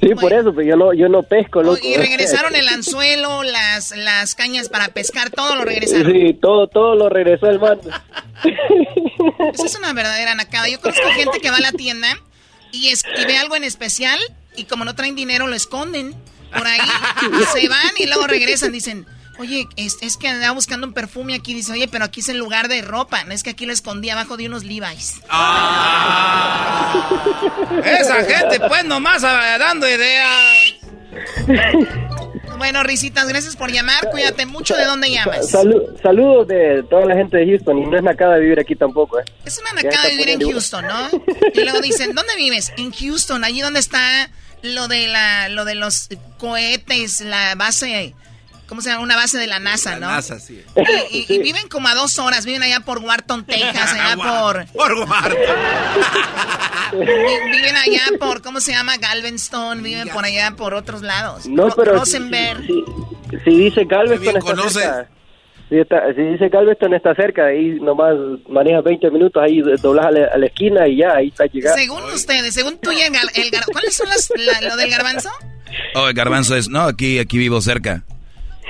Sí, por eso, pero yo no, yo no pesco, loco. Y regresaron el anzuelo, las, las cañas para pescar, todo lo regresaron. Sí, todo, todo lo regresó el man. *laughs* Esa es una verdadera nacada. Yo conozco gente que va a la tienda y, es, y ve algo en especial y como no traen dinero lo esconden por ahí. *laughs* se van y luego regresan. Dicen, oye, es, es que andaba buscando un perfume aquí. Dice, oye, pero aquí es el lugar de ropa. No es que aquí lo escondí abajo de unos Levi's. Esa gente, pues, nomás ah, dando ideas. *laughs* Bueno, risitas, gracias por llamar. Cuídate mucho. ¿De dónde llamas? Salu- saludos de toda la gente de Houston y no es nada de vivir aquí tampoco, ¿eh? Es una nacada está vivir en Houston, ¿no? *laughs* Y luego dicen, ¿dónde vives? En Houston, allí donde está lo de la, lo de los cohetes, la base, ¿cómo se llama? Una base de la NASA, ¿no? NASA, sí. Y, y- y viven como a dos horas, viven allá por Wharton, Texas, allá *laughs* por... Por Wharton. vi- Viven allá por, ¿cómo se llama? Galveston, viven por allá por otros lados. No, Ro- pero si, Rosenberg. si- si dice Galveston está conoce. cerca. Si, está- si dice Galveston está cerca, ahí nomás manejas 20 minutos, ahí doblas a la, a la esquina y ya, ahí está llegando. Según ustedes, según tú y el, el ¿cuáles son las, la- lo del garbanzo? Oh, el garbanzo es, no, aquí, aquí vivo cerca.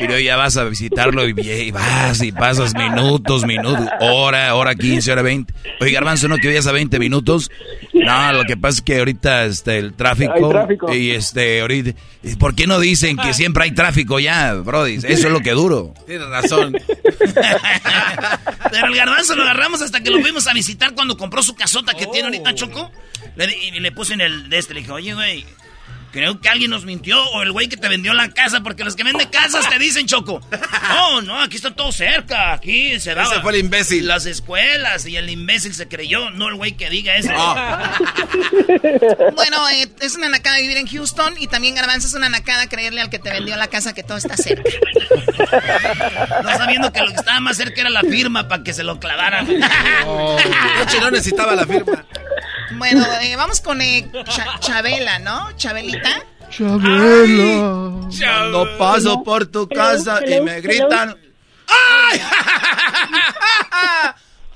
Y luego ya vas a visitarlo y, y vas y pasas minutos, minutos, hora, hora 15, hora 20. Oye, garbanzo, ¿no que vayas a 20 minutos? No, lo que pasa es que ahorita este, el tráfico, Hay tráfico. y este, ahorita, ¿y ¿por qué no dicen que siempre hay tráfico ya, brody? Eso es lo que duro. Tienes razón. *laughs* Pero el garbanzo lo agarramos hasta que lo fuimos a visitar cuando compró su casota que tiene ahorita Choco. Le, di- y le puse en el de este, le dije, oye, güey, creo que alguien nos mintió o el güey que te vendió la casa, porque los que venden casas te dicen, Choco. No, no, aquí está todo cerca, aquí se da. Ese fue el imbécil. Las escuelas y el imbécil se creyó, no el güey que diga eso. Ah. Bueno, eh, es una nacada vivir en Houston y también Garbanzo es una nacada creerle al que te vendió la casa que todo está cerca. No sabiendo que lo que estaba más cerca era la firma para que se lo clavaran. Noche no necesitaba la firma. Bueno, eh, vamos con eh, Cha- Chabela, ¿no? Chabelita. Chabela. Cuando paso por tu casa y me gritan,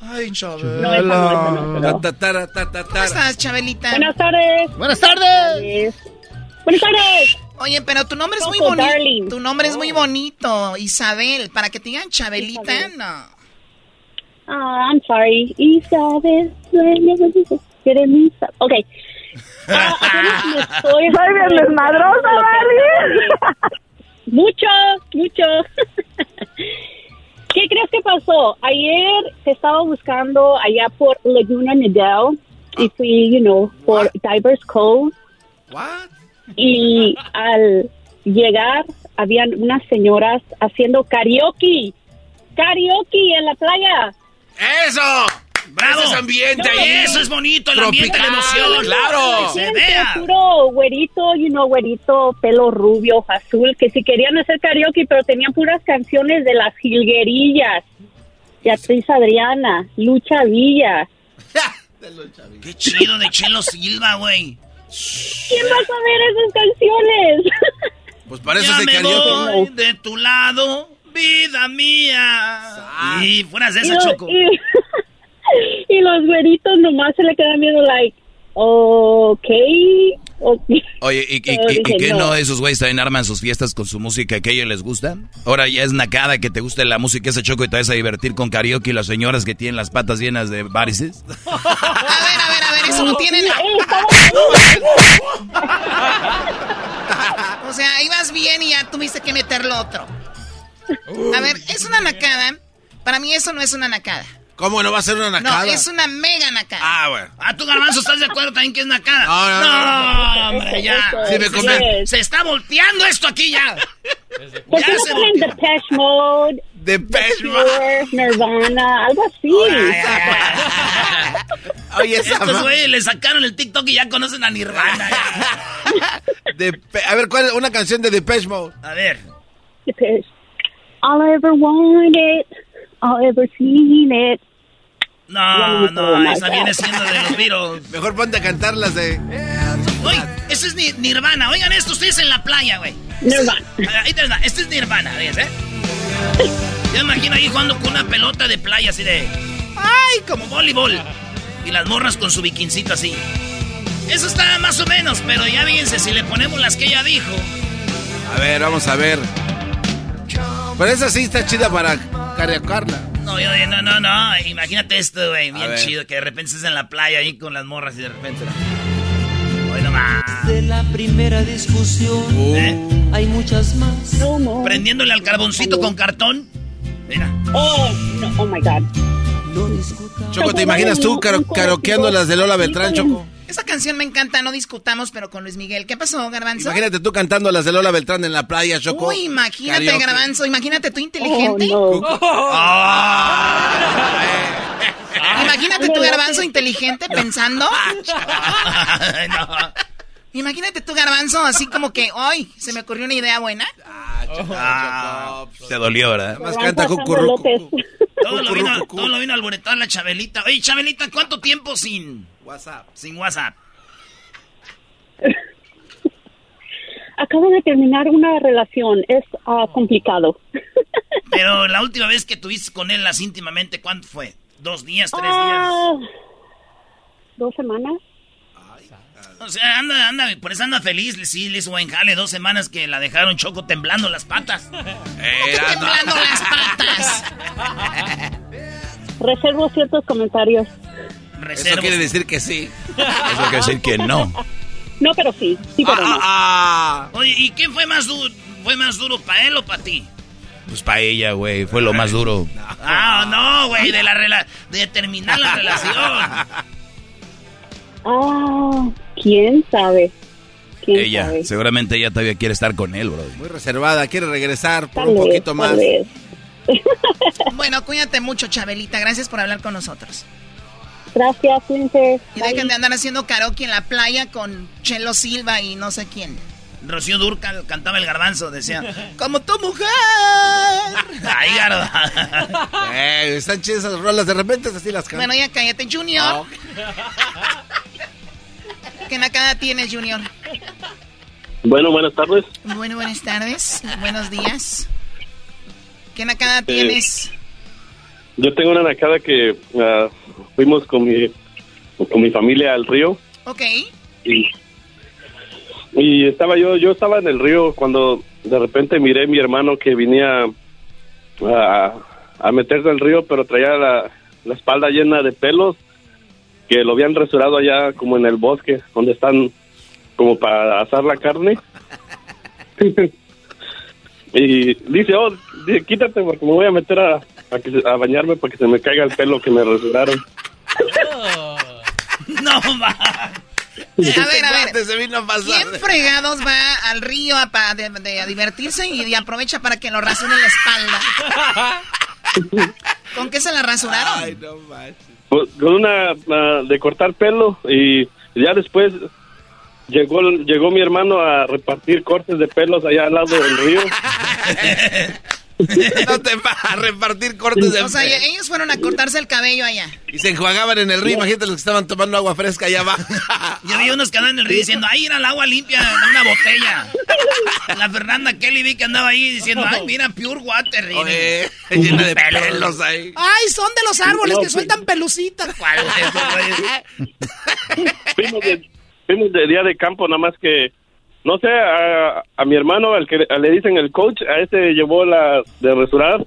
Ay, *laughs* No, Chabela. no, no. Ta, ¿Cómo estás, Chabelita? Buenas tardes. Buenas tardes. Buenas tardes. Oye, pero tu nombre es muy bonito. Tu nombre es muy bonito, Isabel. Para que te digan Chabelita, Isabel. no. Ah, I'm sorry. Isabel. Jeremisa. Ok. *laughs* Soy bien desmadrosa, Barbie. Mucho, mucho. ¿Qué crees que pasó? Ayer te estaba buscando allá por Laguna Nidal y fui, you know, por Divers Cove. What? Y al llegar habían unas señoras haciendo karaoke. Karaoke en la playa. ¡Eso! ¡Bravo! Ese es ambiente No, ahí. Eso es bonito, el ambiente, la Tropical, emoción. claro. Se vea. puro güerito, you know, güerito, pelo rubio, ojo azul, que si querían hacer karaoke, pero tenían puras canciones de las jilguerillas. Beatriz Adriana, Lucha Villa. Qué chido de Chelo Silva, güey. ¿Quién va a saber esas canciones? *laughs* Pues para eso ya se me voy de tu lado, vida mía. Y fueras de Y esa, Choco. Y, *laughs* *laughs* y los güeritos nomás se le quedan viendo, like, ok. okay. Oye, ¿y, y, qué no. no. esos güeyes también arman sus fiestas con su música que a ellos les gusta? Ahora ya es nacada que te guste la música ese choco y te vas a divertir con karaoke y las señoras que tienen las patas llenas de varices. *laughs* A ver, eso no tiene nada. *laughs* O sea, ibas bien y ya tuviste que meterlo otro. A ver, es una nacada. Para mí eso no es una nacada. ¿Cómo no va a ser una nacada? No, es una mega nacada. Ah, bueno. Ah, tú, Garbanzo, ¿estás de acuerdo también que es nacada? No, no, no. No, hombre, ya. Sí, me se, está volteando esto aquí ya. ¿Por Ya qué no se ponen volteó. Depeche Mode, Depeche Cure, Nirvana, algo así? *laughs* Oye, Estos güeyes le sacaron el TikTok y ya conocen a Nirvana. *laughs* A ver, ¿cuál es una canción de Depeche Mode? A ver. Depeche. All I ever wanted, ever seen it. No, no, esa viene siendo de los Beatles. *laughs* Mejor ponte a cantar las de... Oye, eso es Ni- Nirvana. Oigan esto, ustedes en la playa, güey. Nirvana. Ah, Ahí te va. Este es Nirvana, ¿ves, eh? Yo me imagino ahí jugando con una pelota de playa así de... ¡Ay! Como voleibol. Y las morras con su biquincito así. Eso está más o menos, pero ya fíjense, si le ponemos las que ella dijo... A ver, vamos a ver. Pero esa sí está chida para karaokearla. No, yo no, no, no. Imagínate esto, güey. Bien chido. Que de repente estés en la playa ahí con las morras y de repente... Hoy nomás. De la primera discusión ¿Eh? hay muchas más. Prendiéndole al carboncito con cartón. Mira. Oh, no, oh my God. Choco, ¿te imaginas tú karo- karaokeando las de Lola Beltrán, Choco? Esa canción me encanta, no discutamos, pero con Luis Miguel. ¿Qué pasó, Garbanzo? Imagínate tú cantando las de Lola Beltrán en la playa, Choco. Uy, imagínate, Karaoke. Garbanzo. Imagínate tú inteligente. *laughs* Imagínate tu garbanzo inteligente pensando. *laughs* Imagínate tu garbanzo así como que, ¡ay! Se me ocurrió una idea buena. Ah, te dolió, ¿verdad? Más canta cucurruco. *laughs* Todo lo vino, todo lo vino a alboretar la Chabelita. Oye, Chabelita, ¿cuánto tiempo sin WhatsApp? Sin WhatsApp. *laughs* Acabo de terminar una relación, es ah, complicado. *laughs* Pero la última vez que tuviste con él las íntimamente, ¿cuánto fue? ¿Dos días, tres Ah, ¿Dos semanas? O sea, anda, anda, por eso anda feliz. Sí, le hizo buen jale. Dos semanas que la dejaron choco temblando las patas. *laughs* Temblando las patas. *laughs* Reservo ciertos comentarios. Eso quiere decir que sí. Eso quiere decir que no. No, pero sí, sí, pero no. Ah, Oye, ¿y quién fue más duro? ¿Fue más duro para él o para ti? Pues para ella, güey, fue lo más duro. Ah, no, güey, de la rela de terminar la *laughs* relación. Ah, quién sabe. ¿Quién Ella, sabe? seguramente ella todavía quiere estar con él, bro. Muy reservada, quiere regresar por Tal un vez, poquito más. *laughs* Bueno, cuídate mucho, Chabelita. Gracias por hablar con nosotros. Gracias, cuídense. Y dejen de andar haciendo karaoke en la playa con Chelo Silva y no sé quién. Rocío Durcal cantaba el garbanzo, decía, *laughs* como tu mujer. *laughs* Ay, garbanzo. Eh, están chidas esas rolas, de repente así las cantan. Bueno, ya cállate, Junior. Ah, ¿Qué nacada tienes, Junior? Bueno, buenas tardes. Bueno, buenas tardes. Buenos días. ¿Qué nacada Eh, tienes? Yo tengo una nacada que ah, fuimos con mi, con mi familia al río Ok. y, y estaba yo, yo estaba en el río cuando de repente miré a mi hermano que venía a, a meterse al río, pero traía la, la espalda llena de pelos que lo habían rasurado allá como en el bosque, donde están como para asar la carne. *laughs* y dice, oh, dice, quítate porque me voy a meter a, a, que a bañarme para que se me caiga el pelo que me rasuraron. *laughs* No va. A ver, a ver. Se vino a pasar. ¿Quién fregados va al río a, pa- de- de- a divertirse y, y aprovecha para que lo rasuren la espalda? *laughs* ¿Con qué se la rasuraron? Con Pues, con una ah, de cortar pelo y ya después llegó llegó mi hermano a repartir cortes de pelos allá al lado del río. *laughs* *laughs* no te va a repartir cortes de O sea, pelo. ellos fueron a cortarse el cabello allá. Y se enjuagaban en el río. Imagínate los que estaban tomando agua fresca allá abajo. *laughs* Yo vi unos que andaban en el río diciendo, ahí era el agua limpia de una botella. La Fernanda Kelly vi que andaba ahí diciendo, ay, mira, pure water. y- Oye, llena de pelos ahí. Ay, son de los árboles No, que sueltan pelucitas. ¿Cuál Fuimos de, fuimos de día de campo, nada más que, no sé, a, a mi hermano, al que le dicen el coach, a ese llevó la de rasurar,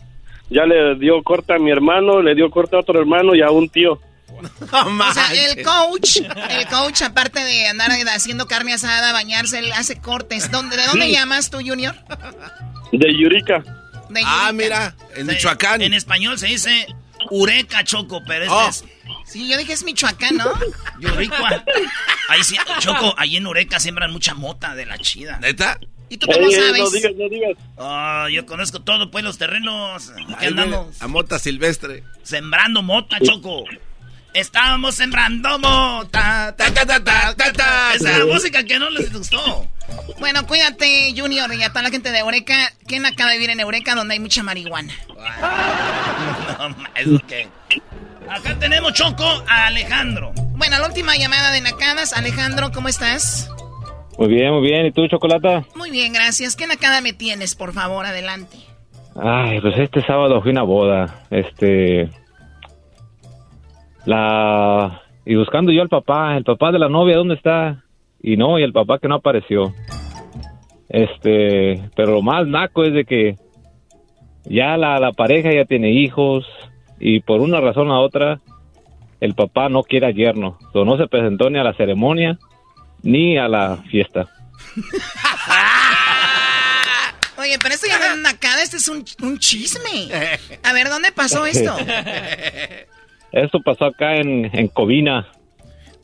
ya le dio corte a mi hermano, le dio corte a otro hermano y a un tío. *laughs* O sea, el coach, el coach, aparte de andar haciendo carne asada, bañarse, él hace cortes. ¿Dónde, ¿De dónde Sí. llamas tú, Junior? De Yurica. De Ah, mira, en Michoacán. En español se dice Ureca Choco, pero este Oh. es Sí, yo dije es Michoacán, ¿no? Yuricua. Ahí sí, Choco, ahí en Ureca siembran mucha mota de la chida. ¿Neta? ¿Y tú cómo Ey, ey, sabes? no digas, no digas. Ah, yo conozco todo, pues, los terrenos. Aquí andamos A mota silvestre. sembrando mota, Choco. Estábamos sembrando mota. Ta, ta, ta, ta, ta, ta. Esa música que no les gustó. Bueno, cuídate, Junior, y a toda la gente de Eureka. ¿Quién acaba de vivir en Eureka donde hay mucha marihuana? *laughs* No, ma, ¿eso qué? Acá tenemos, Choco, a Alejandro. Bueno, la última llamada de Nacadas. Alejandro, ¿cómo estás? Muy bien, muy bien. ¿Y tú, Chocolata? Muy bien, gracias. ¿Qué Nakada me tienes, por favor? Adelante. Ay, pues este sábado fui a una boda. Este. La. Y buscando yo al papá, el papá de la novia, ¿dónde está? Y no, y el papá que no apareció. Este. Pero lo más naco es de que. Ya la, la pareja ya tiene hijos. Y por una razón u otra. El papá no quiere al yerno. So, no se presentó ni a la ceremonia. Ni a la fiesta. *laughs* Oye, pero esto ya no es Nakada, este es un, un chisme. A ver, ¿dónde pasó esto? *laughs* Esto pasó acá en, en Covina.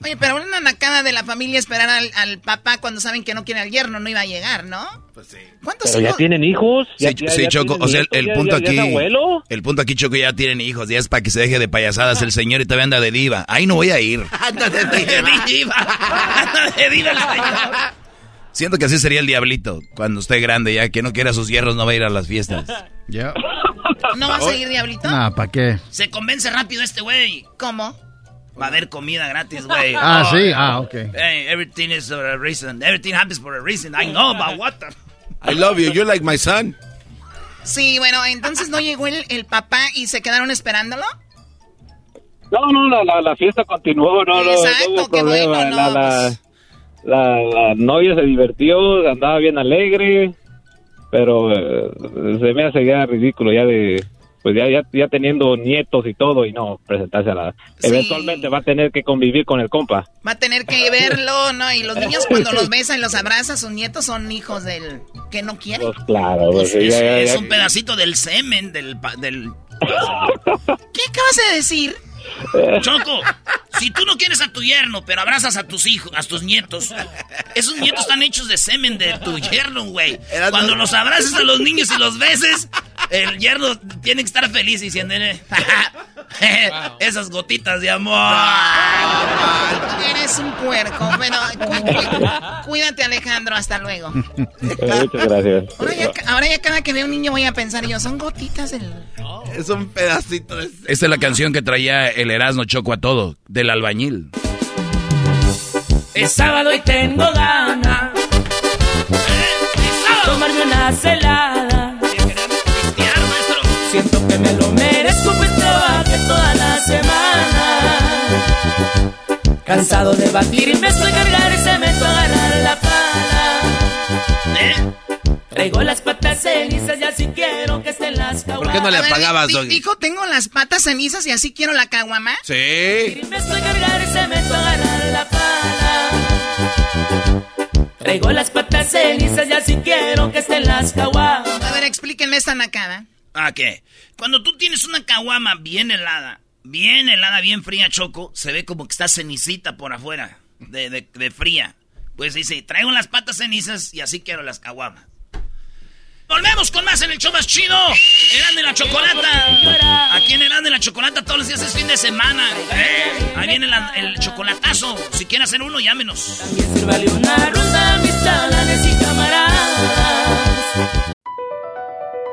Oye, pero una Nakada de la familia esperar al, al papá cuando saben que no quiere al yerno no iba a llegar, ¿no? Pues sí. ¿Cuántos Pero ya tienen hijos. Sí, Ya- ya- sí, ya Choco, o sea, el, nietos, el ya- punto aquí, abuelo. el punto aquí, Choco, ya tienen hijos, ya es para que se deje de payasadas el señor y todavía anda de diva. Ahí no voy a ir. *laughs* Anda de diva. Anda de diva el señor. Siento que así sería el diablito cuando esté grande ya, que no quiera a sus hierros no va a ir a las fiestas. Ya. ¿No vas a ir, Diablito? Nah, ¿para qué? Se convence rápido este güey. ¿Cómo? Va a haber comida gratis, güey. *laughs* Ah, Oh, sí, ah, ok. Hey, everything is for a reason. Everything happens for a reason. I know, but what the... *laughs* I love you, you're like my son. Sí, bueno, entonces no llegó el, el papá y se quedaron esperándolo. No, no, la, la, la fiesta continuó, no, no, Exacto, no hubo qué problema. bueno, no, la, pues. la, la novia se divirtió, andaba bien alegre, pero eh, se me hace ya ridículo ya de, pues ya, ya, ya teniendo nietos y todo y no presentarse a la... Eventualmente va a tener que convivir con el compa. Va a tener que verlo, ¿no? Y los niños cuando los besan y los abrazan, sus nietos son hijos del que no quieren. Pues claro, Pues pues, es, ya- ya- es ya- un pedacito del semen del... pa- del... *laughs* ¿Qué acabas de decir? Choco, si tú no quieres a tu yerno, pero abrazas a tus hijos, a tus nietos, esos nietos están hechos de semen de tu yerno, güey. Cuando los abraces a los niños y los beses, el yerno tiene que estar feliz diciéndole, *laughs* esas gotitas de amor. Eres un puerco. Bueno, cu- cu- cuídate, Alejandro. Hasta luego. Muchas gracias. Ahora ya, ahora ya cada que veo un niño voy a pensar yo, son gotitas del... Es un pedacito de... Esta es la canción que traía el Erasmo Choco a todo, del albañil. Es sábado y tengo ganas tomarme una celada. Siento que me lo merezco, pues trabajé toda la semana. Cansado de batir y me estoy mirar y se me a agarrar la pala. Traigo las patas cenizas y así quiero que estén las caguamas. ¿Por qué no le apagabas, Doggy? Dijo, tengo las patas cenizas y así quiero la caguama. Sí. Me estoy caminar y se me a la pala. Traigo las patas cenizas y así quiero que estén las caguamas. A ver, explíquenme esta nacada. ¿A qué? Cuando tú tienes una caguama bien helada, bien helada, bien fría, Choco, se ve como que está cenicita por afuera, de, de- fría. Pues dice, traigo las patas cenizas y así quiero las caguamas. Volvemos con más en el show más chido. Eran de la chocolata. Aquí en Eran de la chocolata todos los días es fin de semana. Eh, Ahí viene el chocolatazo. Si quieren hacer uno, llámenos. Vale una ronda, mis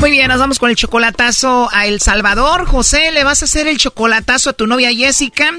Muy bien, nos vamos con el chocolatazo a El Salvador. José, le vas a hacer el chocolatazo a tu novia Jessica.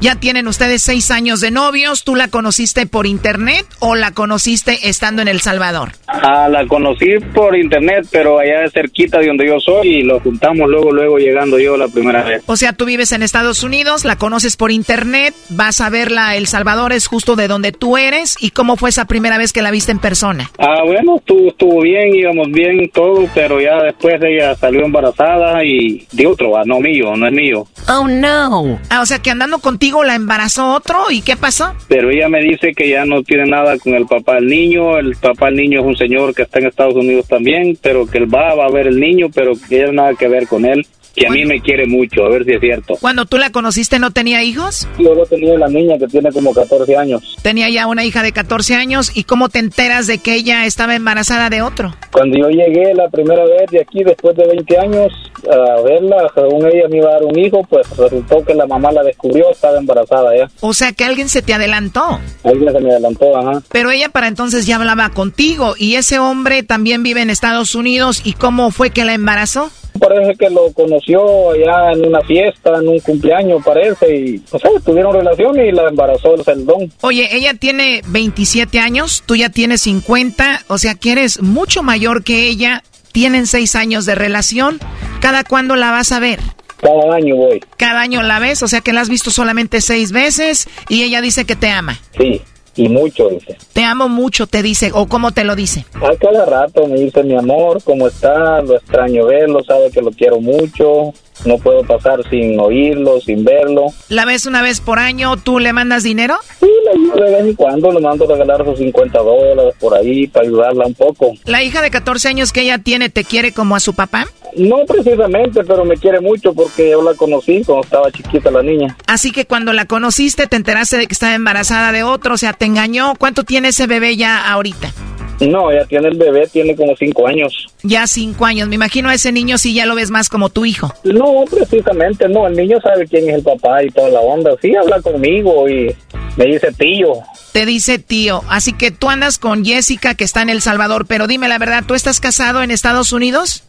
Ya tienen ustedes seis años de novios. ¿Tú la conociste por internet o la conociste estando en El Salvador? Ah, la conocí por internet, pero allá cerquita de donde yo soy y lo juntamos luego, luego llegando yo la primera vez. O sea, tú vives en Estados Unidos, la conoces por internet, vas a verla El Salvador, es justo de donde tú eres. ¿Y cómo fue esa primera vez que la viste en persona? Ah, bueno, estuvo, estuvo bien, íbamos bien todo, pero ya después ella salió embarazada y de otro, ah, no mío, no es mío. Oh, no. Ah, o sea, que andando contigo la embarazó otro. ¿Y qué pasó? Pero ella me dice que ya no tiene nada con el papá del niño, el papá del niño es un señor que está en Estados Unidos también, pero que él va, va a ver el niño, pero que ella nada que ver con él, que a mí me quiere mucho, a ver si es cierto. Cuando tú la conociste, ¿no tenía hijos? Luego tenía la niña que tiene como 14 años. Tenía ya una hija de 14 años. ¿Y cómo te enteras de que ella estaba embarazada de otro? Cuando yo llegué la primera vez de aquí, después de 20 años, a verla, según ella me iba a dar un hijo, pues resultó que la mamá la descubrió, estaba embarazada ya. O sea, que alguien se te adelantó. Alguien se me adelantó, ajá. Pero ella para entonces ya hablaba contigo. ¿Y ese hombre también vive en Estados Unidos? ¿Y cómo fue que la embarazó? Parece que lo conoció allá en una fiesta, en un cumpleaños, parece, y, o sea, tuvieron relación y la embarazó el celdón. Oye, ella tiene 27 años, tú ya tienes 50, o sea que eres mucho mayor que ella, tienen 6 años de relación. ¿Cada cuándo la vas a ver? Cada año voy. Cada año la ves, o sea que la has visto solamente 6 veces y ella dice que te ama. Sí, y mucho, dice. Te amo mucho, te dice, o cómo te lo dice. A cada rato me dice mi amor, ¿cómo está? Lo extraño verlo, sabe que lo quiero mucho. No puedo pasar sin oírlo, sin verlo. ¿La ves una vez por año? ¿Tú le mandas dinero? Sí, le ayudo de vez en cuando, le mando a regalar sus 50 dólares por ahí para ayudarla un poco. ¿La hija de 14 años que ella tiene te quiere como a su papá? No precisamente, pero me quiere mucho porque yo la conocí cuando estaba chiquita la niña. Así que cuando la conociste te enteraste de que estaba embarazada de otro, o sea, te engañó. ¿Cuánto tiene ese bebé ya ahorita? No, ya tiene el bebé, tiene como cinco años. Ya cinco años. Me imagino a ese niño si ya lo ves más como tu hijo. No, precisamente no. El niño sabe quién es el papá y toda la onda. Sí, habla conmigo y me dice tío. Te dice tío. Así que tú andas con Jessica que está en El Salvador. Pero dime la verdad, ¿tú estás casado en Estados Unidos?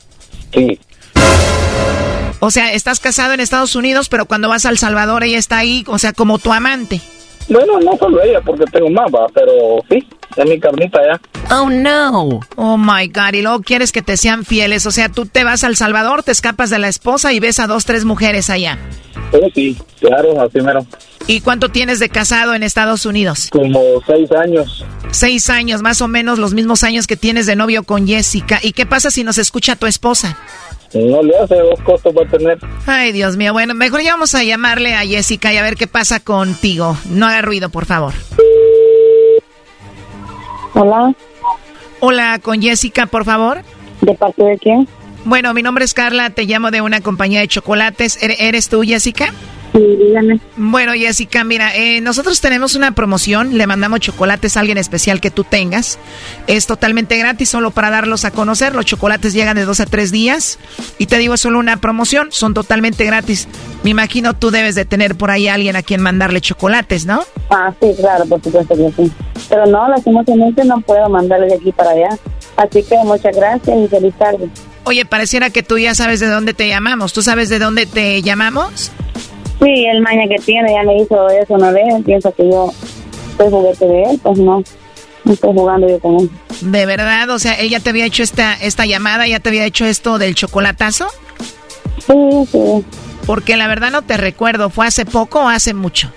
Sí. O sea, estás casado en Estados Unidos, pero cuando vas al Salvador ella está ahí, o sea, como tu amante. Bueno, no solo ella, porque tengo más, va, pero sí, es mi carnita ya. Oh no. Oh my God. Y luego quieres que te sean fieles. O sea, tú te vas al Salvador, te escapas de la esposa y ves a dos, tres mujeres allá. Sí, sí, claro, así mero. ¿Y cuánto tienes de casado en Estados Unidos? Como seis años. Seis años, más o menos los mismos años que tienes de novio con Jessica. ¿Y qué pasa si nos escucha tu esposa? No le hace dos costos va a tener. Ay, Dios mío. Bueno, mejor ya vamos a llamarle a Jessica y a ver qué pasa contigo. No haga ruido, por favor. Hola. Hola, con Jessica, por favor. ¿De parte de quién? Bueno, mi nombre es Carla, te llamo de una compañía de chocolates. ¿Ere- ¿Eres tú, Jessica? Sí, dígame. Bueno, Jessica, mira, eh, nosotros tenemos una promoción, le mandamos chocolates a alguien especial que tú tengas. Es totalmente gratis, solo para darlos a conocer. Los chocolates llegan de dos a tres días. Y te digo, es solo una promoción, son totalmente gratis. Me imagino tú debes de tener por ahí a alguien a quien mandarle chocolates, ¿no? Ah, sí, claro, por supuesto que sí. Pero no, lastimosamente no puedo mandarle de aquí para allá. Así que muchas gracias y feliz tarde. Oye, pareciera que tú ya sabes de dónde te llamamos. ¿Tú sabes de dónde te llamamos? Sí, el maña que tiene ya me hizo eso una vez. Piensa que yo soy juguete de él, pues no. No estoy jugando yo con él. ¿De verdad? O sea, él ya te había hecho esta, esta llamada, ya te había hecho esto del chocolatazo. Sí, sí. Porque la verdad no te recuerdo, ¿fue hace poco o hace mucho?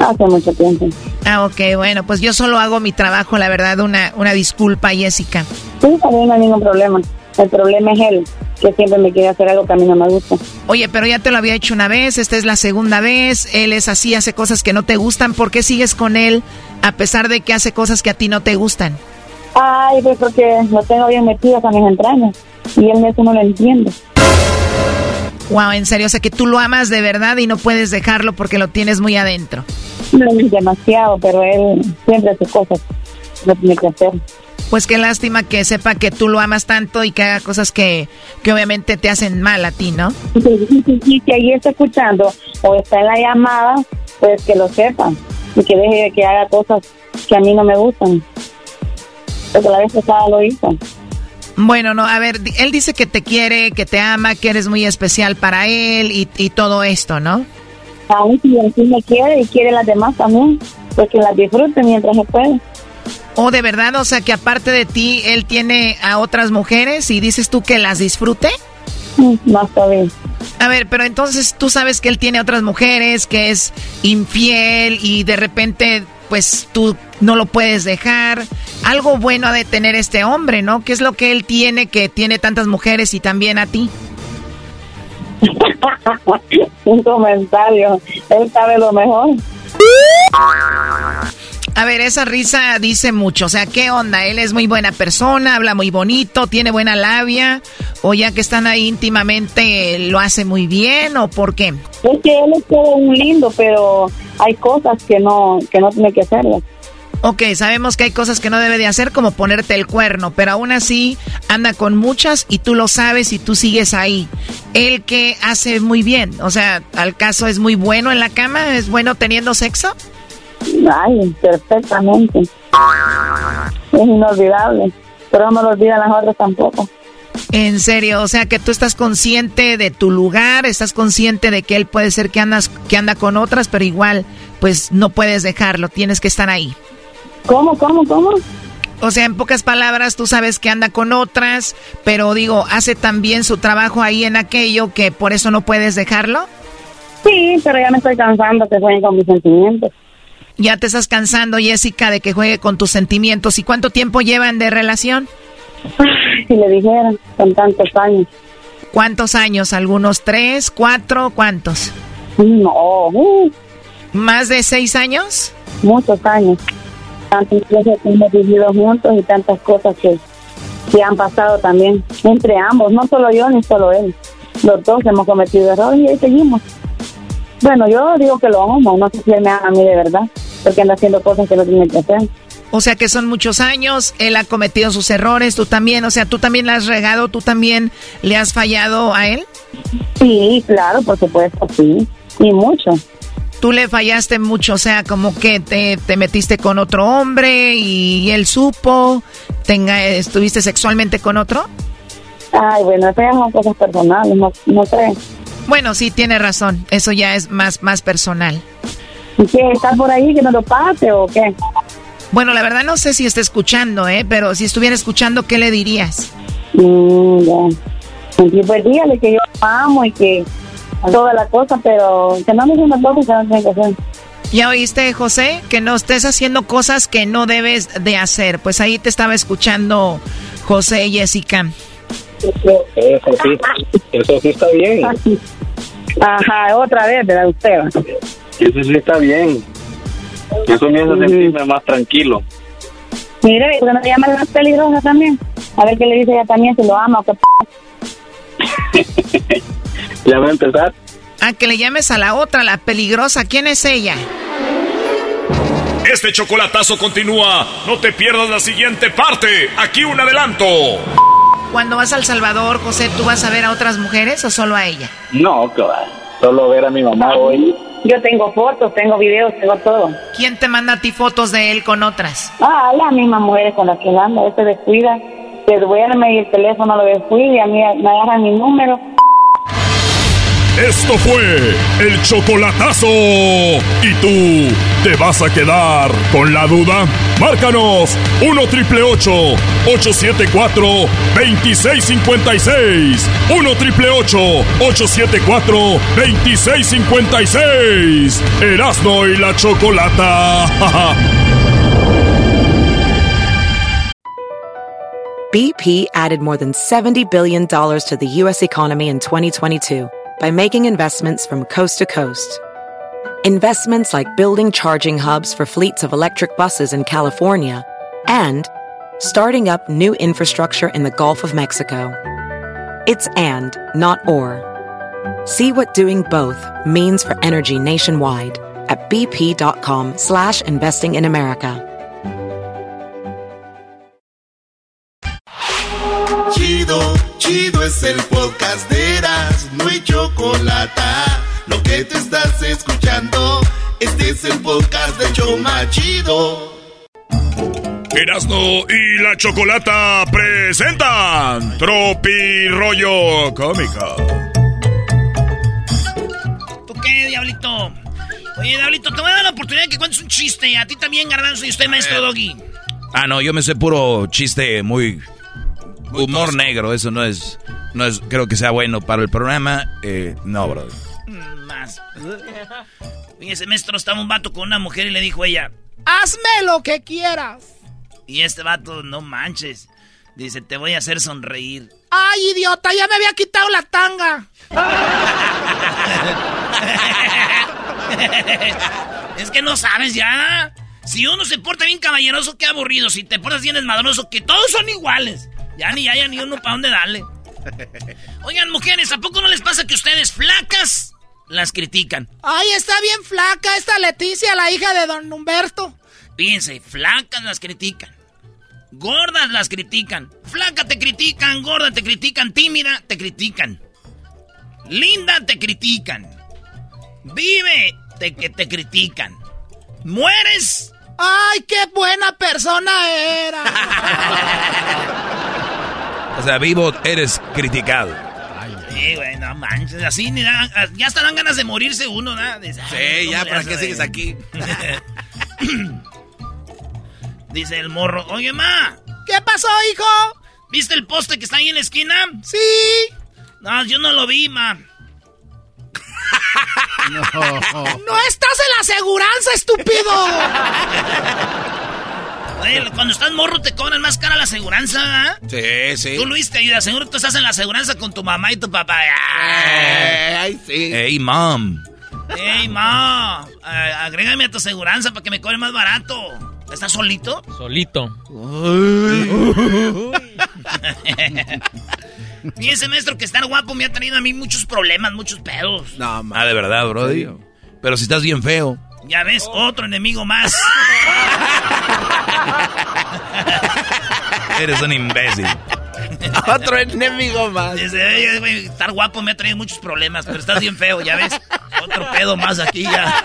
Hace mucho tiempo. Ah, ok, bueno, pues yo solo hago mi trabajo, la verdad, una, una disculpa, Jessica. Sí, también no hay ningún problema. El problema es él, que siempre me quiere hacer algo que a mí no me gusta. Oye, pero ya te lo había hecho una vez, esta es la segunda vez, él es así, hace cosas que no te gustan, ¿por qué sigues con él a pesar de que hace cosas que a ti no te gustan? Ay, pues porque lo tengo bien metido a mis entrañas. Y él eso no lo entiende. Wow, en serio, o sea que tú lo amas de verdad y no puedes dejarlo porque lo tienes muy adentro. No es demasiado, pero él siempre hace cosas. Lo tiene que hacer. Pues qué lástima que sepa que tú lo amas tanto y que haga cosas que, que obviamente te hacen mal a ti, ¿no? Y si ahí está escuchando o está en la llamada, pues que lo sepa. Y que deje de que haga cosas que a mí no me gustan. Porque la vez pasada lo hizo. Bueno, no, a ver, él dice que te quiere, que te ama, que eres muy especial para él y, y todo esto, ¿no? Aún si así me quiere y quiere las demás también, pues que las disfrute mientras se puede. O de verdad, o sea que aparte de ti, él tiene a otras mujeres y dices tú que las disfrute. No está bien. A ver, pero entonces tú sabes que él tiene otras mujeres, que es infiel y de repente, pues tú no lo puedes dejar. Algo bueno ha de tener este hombre, ¿no? ¿Qué es lo que él tiene que tiene tantas mujeres y también a ti? *laughs* Un comentario. Él sabe lo mejor. *laughs* A ver, esa risa dice mucho. O sea, ¿qué onda? Él es muy buena persona, habla muy bonito, tiene buena labia. O ya que están ahí íntimamente, lo hace muy bien. ¿O por qué? Es que él es todo un lindo, pero hay cosas que no, que no tiene que hacerlas. Ok, sabemos que hay cosas que no debe de hacer, como ponerte el cuerno, pero aún así anda con muchas y tú lo sabes y tú sigues ahí. Él que hace muy bien, o sea, al caso es muy bueno en la cama, es bueno teniendo sexo. Ay, perfectamente. Es inolvidable. Pero no lo olvidan las otras tampoco. En serio, o sea que tú estás consciente de tu lugar, estás consciente de que él puede ser que andas que anda con otras, pero igual pues no puedes dejarlo, tienes que estar ahí. ¿Cómo, cómo, cómo? O sea, en pocas palabras, tú sabes que anda con otras, pero digo, hace también su trabajo ahí en aquello que por eso no puedes dejarlo. Sí, pero ya me estoy cansando que jueguen con mis sentimientos. Ya te estás cansando, Jessica, de que juegue con tus sentimientos. ¿Y cuánto tiempo llevan de relación? *laughs* Si le dijeran, con tantos años. ¿Cuántos años? ¿Algunos tres, cuatro, cuántos? No, uh, ¿Más de seis años? muchos años. Tantas cosas que hemos vivido juntos y tantas cosas que, que han pasado también entre ambos, no solo yo ni solo él. Los dos hemos cometido errores y ahí seguimos. Bueno, yo digo que lo amo, no sé si él me ama a mí de verdad, porque anda haciendo cosas que no tiene que hacer. O sea que son muchos años, él ha cometido sus errores, tú también, o sea, tú también le has regado, tú también le has fallado a él. Sí, claro, por supuesto, sí, y mucho. tú le fallaste mucho, o sea, como que te, te metiste con otro hombre y, él supo, tenga, estuviste sexualmente con otro. Ay, bueno, esas son cosas personales, no, no sé. Bueno, sí, tiene razón, eso ya es más, más personal. ¿Y qué? ¿Estás por ahí que no lo pase o qué? Bueno, la verdad no sé si está escuchando, ¿eh? Pero si estuviera escuchando, ¿qué le dirías? Mm, ya. Pues dígale que yo amo y que toda la cosa, pero que no me una cosa que no tiene que hacer. ¿Ya oíste, José? Que no estés haciendo cosas que no debes de hacer. Pues ahí te estaba escuchando José y Jessica. Eso sí, eso sí está bien. Ajá, otra vez, ¿verdad usted? Eso sí está bien. Eso me hace sentirme más tranquilo. Mire, ¿por no le llama más peligrosa también? A ver qué le dice ella también, si lo ama o qué *laughs* ¿Ya va a empezar? Ah, que le llames a la otra, la peligrosa. ¿Quién es ella? Este chocolatazo continúa. No te pierdas la siguiente parte. Aquí un adelanto. Cuando vas al Salvador, José, ¿tú vas a ver a otras mujeres o solo a ella? No, claro. Solo ver a mi mamá hoy. Yo tengo fotos, tengo videos, tengo todo. ¿Quién te manda a ti fotos de él con otras? Ah, las mismas mujeres con las que anda. Él se descuida, se duerme y el teléfono lo descuida y a mí me agarran mi número esto fue el chocolatazo. ¿Y tú te vas a quedar con la duda? Márcanos 1 triple 874 2656. 1 triple 874 2656. Erasno y la chocolata. *laughs* BP added more than $70 billion to the U.S. economy in 2022 by making investments from coast to coast. Investments like building charging hubs for fleets of electric buses in California and starting up new infrastructure in the Gulf of Mexico. It's and, not or. See what doing both means for energy nationwide at bp.com slash investing in America. Chido, chido es el podcast de Eras, no hay chocolate. Lo que te estás escuchando, este es el podcast de Choma Chido. Erasno y la Chocolata presentan Tropi Rollo Cómico. ¿Tú qué, Diablito? Oye, Diablito, te voy a dar la oportunidad de que cuentes un chiste. A ti también, Garbanzo, y usted, maestro Doggy. Ah, no, yo me sé puro chiste muy humor negro, eso no es, no es, creo que sea bueno para el programa. Eh, no, bro. Mm, más. *laughs* Oye, ese maestro estaba un vato con una mujer y le dijo a ella, hazme lo que quieras. Y este vato, no manches, dice, te voy a hacer sonreír. Ay, idiota, ya me había quitado la tanga. *laughs* es que no sabes ya. Si uno se porta bien caballeroso, qué aburrido. Si te portas bien desmadroso, que todos son iguales. Ya ni haya ni uno para dónde darle. *laughs* Oigan, mujeres, ¿a poco no les pasa que ustedes flacas las critican? Ay, está bien flaca esta Leticia, la hija de don Humberto. Fíjense, flacas las critican. Gordas las critican. Flaca te critican, gorda te critican, tímida te critican. Linda te critican. Vive te, que te critican. Mueres. ¡Ay, qué buena persona era! *laughs* O sea, vivo eres criticado. Sí, güey, no manches. Así ni ya hasta dan ganas de morirse uno, ¿no? sí, ya, ¿para qué sigues aquí? *laughs* Dice el morro, oye, ma. ¿Qué pasó, hijo? ¿Viste el poste que está ahí en la esquina? Sí. No, yo no lo vi, ma. *laughs* no. no estás en la aseguranza, estúpido. *laughs* *laughs* cuando estás morro te cobran más cara la aseguranza, Sí, sí. Tú, Luis, te ayudas. Seguro tú estás en la aseguranza con tu mamá y tu papá. Eh, ay, sí. Hey, mom. Hey, mom. agrégame a tu aseguranza para que me cobre más barato. ¿Estás solito? Solito. *laughs* ese maestro, que estar guapo me ha traído a mí muchos problemas, muchos pedos. No, Ah, de verdad, brody. Pero si estás bien feo. Ya ves, otro enemigo más. *laughs* Eres un imbécil. Otro enemigo más. estar guapo me ha traído muchos problemas, pero estás bien feo, ya ves. Otro pedo más aquí ya.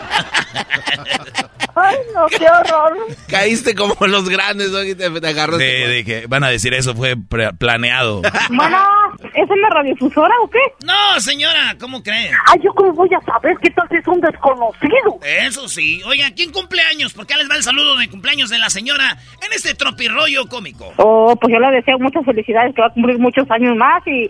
Ay, no, qué horror. Caíste como los grandes, ¿no? Y te, te que van a decir eso fue planeado. Bueno, ¿es en la radiodifusora o qué? No, señora, ¿cómo cree? Ay, ¿yo cómo voy a saber qué tal si es un desconocido? Eso sí. Oiga, ¿quién cumple años? Porque les va el saludo de cumpleaños de la señora en este tropirollo cómico. Oh, pues yo le deseo muchas felicidades, que va a cumplir muchos años más y,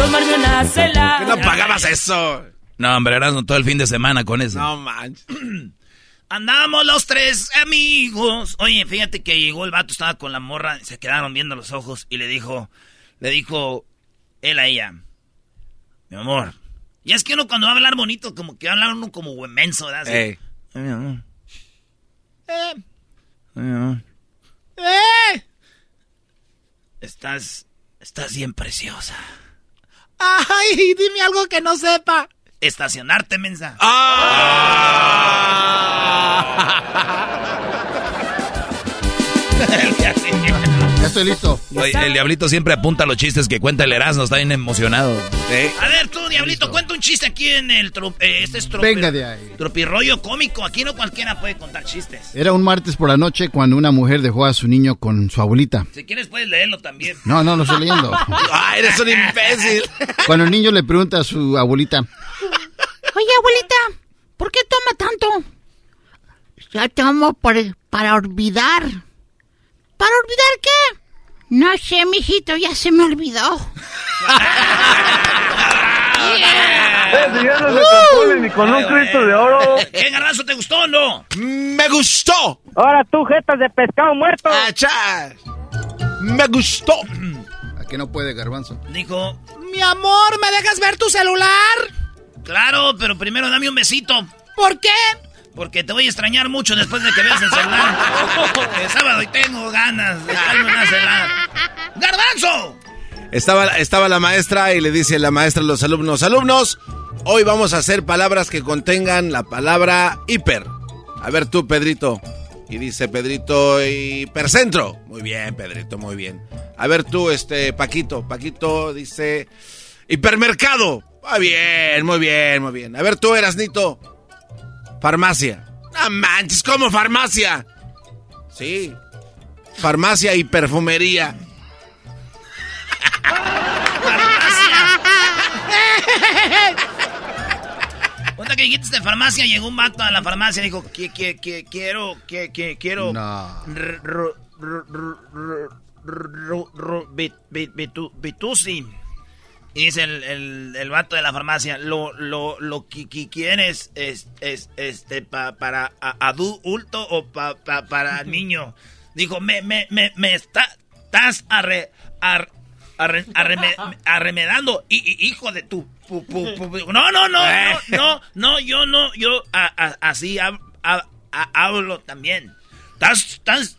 Tomarme una cela. ¿Qué no pagabas eso? No, hombre, Erasmo, todo el fin de semana con eso. No manches. *clears throat* Andamos los tres amigos. Oye, fíjate que llegó el vato, estaba con la morra, se quedaron viendo los ojos y le dijo, le dijo él a ella, mi amor. Y es que uno cuando va a hablar bonito, como que va a hablar uno como huemenso, ¿verdad? Así, Ey. "Ay, mi amor. Eh, Ay, no. eh. Estás, estás bien preciosa. Ay, dime algo que no sepa. Estacionarte, mensa. *laughs* Ya estoy listo. Oye, el diablito siempre apunta los chistes que cuenta el Erasmo, está bien emocionado. A ver, tú, Diablito, cuenta un chiste aquí en el... eh, este es tropi- Venga de ahí. Tropirollo cómico. Aquí no cualquiera puede contar chistes. Era un martes por la noche cuando una mujer dejó a su niño con su abuelita. Si quieres puedes leerlo también. No, no, lo estoy leyendo. *laughs* ¡Ay, eres un imbécil! Cuando el niño le pregunta a su abuelita, Oye, abuelita, ¿por qué toma tanto? Ya tomo por, para olvidar. ¿Para olvidar qué? No sé, mijito, ya se me olvidó. ya no se compone ni con un Cristo de oro. ¿Qué garbanzo te gustó o no? ¡Me gustó! Ahora tú, jetas de pescado muerto. ¡Achá! ¡Me gustó! ¿a qué no puede, garbanzo? Dijo, Mi amor, ¿me dejas ver tu celular? claro, pero primero dame un besito. ¿Por qué? Porque te voy a extrañar mucho después de que veas el celular. *laughs* El sábado y tengo ganas de echarme una celada. ¡Garbanzo! Estaba, estaba la maestra y le dice la maestra a los alumnos, alumnos, hoy vamos a hacer palabras que contengan la palabra hiper. A ver tú, Pedrito. Y dice Pedrito, hipercentro. Muy bien, Pedrito, muy bien. A ver tú, este, Paquito. Paquito dice, hipermercado. Muy bien, muy bien, muy bien. A ver tú, Erasnito. Farmacia. No manches, ¿cómo farmacia? Sí. Farmacia y perfumería. Cuenta que dijiste de farmacia, llegó un vato a la farmacia y dijo, que, que, que, quiero, que, que, quiero... No. r- Y dice el, el, el vato de la farmacia, lo, lo, lo que, que quieres es, es, este, pa- para adulto o pa- pa- para *laughs* niño. Dijo, me, me, me, me está, estás arre, ar- arre- arreme- arremedando, y, y- hijo de tu... pu- pu- pu- no, no, no, no, no, no, yo no, yo a- a- así hab- a- hablo también. ¿Estás, estás,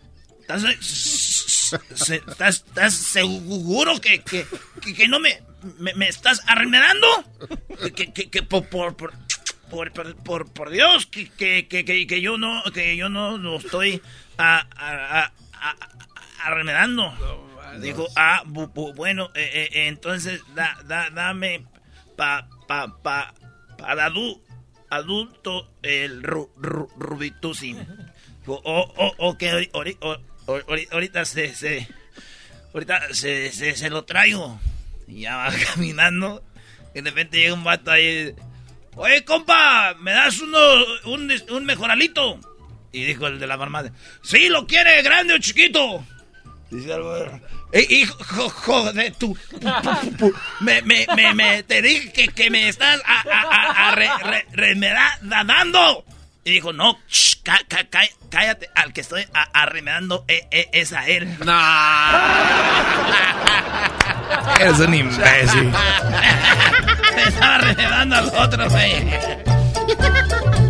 estás, estás seguro que, que, que, que no me, me, me estás arremedando? Que, que, que por, por, por, por, por, Dios, que, que, que, que, yo no, que yo no lo estoy a, a- a- arremedando. Dijo, ah, bu- bu- bueno, eh, eh, eh, entonces da, da, dame pa, pa, pa, para adu- adulto el ru, ru, rubitusi. Dijo, oh, oh, ok, ori- ori- o- ori- ahorita se, se, ahorita se, se, se lo traigo. Y ya va *laughs* caminando. Y de repente llega un vato ahí. Oye, compa, ¿me das uno, un, un mejoralito? Y dijo el de la farmacia, sí, ¿lo quiere grande o chiquito? Dice güey, "Eh, hijo de tu... Me, me, me, me, te dije que, que me estás a, a, a, a re, re- remeda- dando. Y dijo, no, shh, ca- ca- ca- cállate, al que estoy arremedando eh, eh, es a él. *laughs* Eres un imbécil. Me estaba remedando al otro, güey.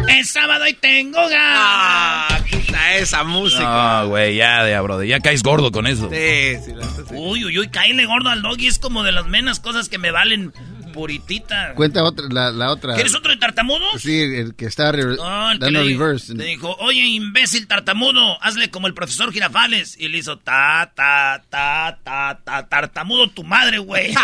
Es sábado y tengo ganas. Ah, quita esa música. No, güey, ya, de brother. Ya caes gordo con eso. Sí, sí, la sí. Uy, uy, uy, caíle gordo al doggy. Es como de las menos cosas que me valen puritita. Cuenta otra, la, la otra. ¿Quieres otro de tartamudo? Sí, el que está re- No, el que dando le, reverse. le dijo, oye, imbécil tartamudo, hazle como el profesor Girafales. Y le hizo, ta, ta, ta, ta, ta, tartamudo tu madre, güey. *laughs*